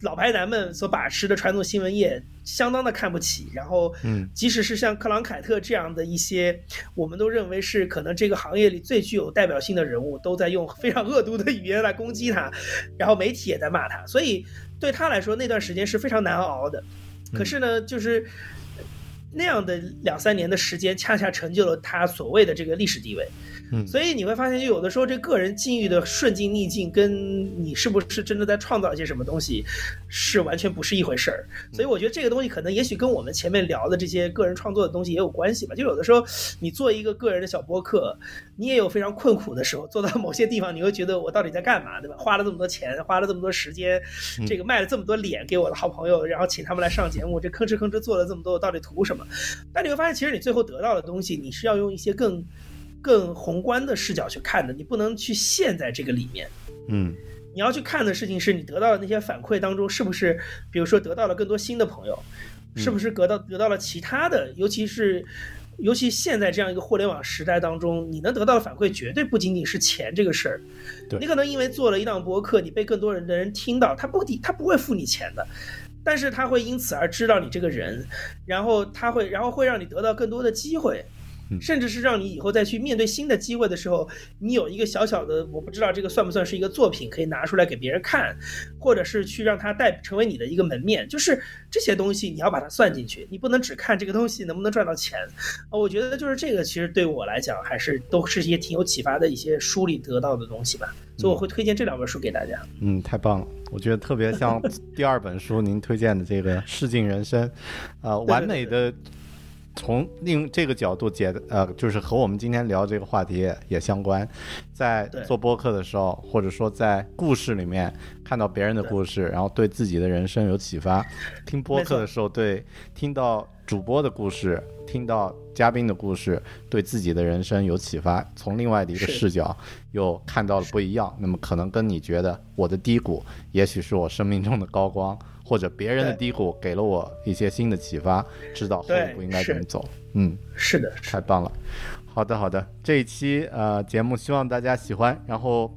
[SPEAKER 2] 老白男们所把持的传统新闻业相当的看不起，然后，
[SPEAKER 1] 嗯，
[SPEAKER 2] 即使是像克朗凯特这样的一些我们都认为是可能这个行业里最具有代表性的人物，都在用非常恶毒的语言来攻击他，然后媒体也在骂他，所以对他来说那段时间是非常难熬的。可是呢，就是。那样的两三年的时间，恰恰成就了他所谓的这个历史地位。
[SPEAKER 1] 嗯，
[SPEAKER 2] 所以你会发现，就有的时候这个人境遇的顺境逆境，跟你是不是真的在创造一些什么东西，是完全不是一回事儿。所以我觉得这个东西可能也许跟我们前面聊的这些个人创作的东西也有关系吧。就有的时候你做一个个人的小播客，你也有非常困苦的时候，做到某些地方，你会觉得我到底在干嘛，对吧？花了这么多钱，花了这么多时间，这个卖了这么多脸给我的好朋友，然后请他们来上节目，这吭哧吭哧做了这么多，我到底图什么？但你会发现，其实你最后得到的东西，你是要用一些更。更宏观的视角去看的，你不能去陷在这个里面。
[SPEAKER 1] 嗯，
[SPEAKER 2] 你要去看的事情是你得到的那些反馈当中，是不是，比如说得到了更多新的朋友，是不是得到得到了其他的，尤其是，尤其现在这样一个互联网时代当中，你能得到的反馈绝对不仅仅是钱这个事儿。
[SPEAKER 1] 对，
[SPEAKER 2] 你可能因为做了一档博客，你被更多人的人听到，他不抵他不会付你钱的，但是他会因此而知道你这个人，然后他会，然后会让你得到更多的机会。甚至是让你以后再去面对新的机会的时候，你有一个小小的，我不知道这个算不算是一个作品，可以拿出来给别人看，或者是去让它带成为你的一个门面。就是这些东西你要把它算进去，你不能只看这个东西能不能赚到钱。我觉得就是这个，其实对我来讲还是都是一些挺有启发的一些书里得到的东西吧。所以我会推荐这两本书给大家。
[SPEAKER 1] 嗯，太棒了，我觉得特别像第二本书您推荐的这个《试镜人生》，啊，完美的。从另这个角度解的，呃，就是和我们今天聊这个话题也相关。在做播客的时候，或者说在故事里面看到别人的故事，然后对自己的人生有启发；听播客的时候，对听到主播的故事，听到嘉宾的故事，对自己的人生有启发。从另外的一个视角又看到了不一样。那么可能跟你觉得我的低谷，也许是我生命中的高光。或者别人的低谷给了我一些新的启发，知道后一步应该怎么走。嗯，
[SPEAKER 2] 是的，
[SPEAKER 1] 太棒了。好的，好的，这一期呃节目希望大家喜欢，然后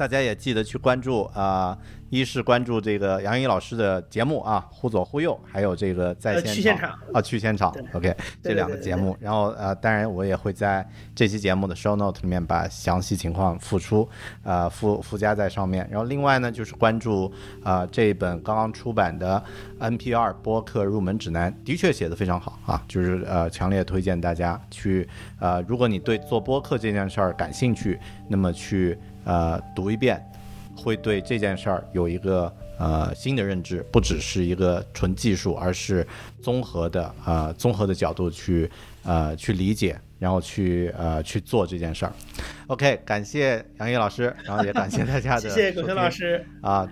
[SPEAKER 1] 大家也记得去关注啊。一是关注这个杨怡老师的节目啊，忽左忽右，还有这个在
[SPEAKER 2] 线场
[SPEAKER 1] 啊，去现场，OK，这两个节目。然后呃，当然我也会在这期节目的 show note 里面把详细情况附出，呃，附附加在上面。然后另外呢，就是关注啊这一本刚刚出版的 NPR 播客入门指南，的确写的非常好啊，就是呃强烈推荐大家去呃，如果你对做播客这件事儿感兴趣，那么去呃读一遍。会对这件事儿有一个呃新的认知，不只是一个纯技术，而是综合的呃综合的角度去呃去理解，然后去呃去做这件事儿。OK，感谢杨毅老师，然后也感谢大家的，谢
[SPEAKER 2] 谢狗熊老师
[SPEAKER 1] 啊，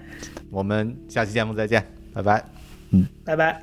[SPEAKER 1] 我们下期节目再见，拜拜，
[SPEAKER 2] 嗯，拜拜。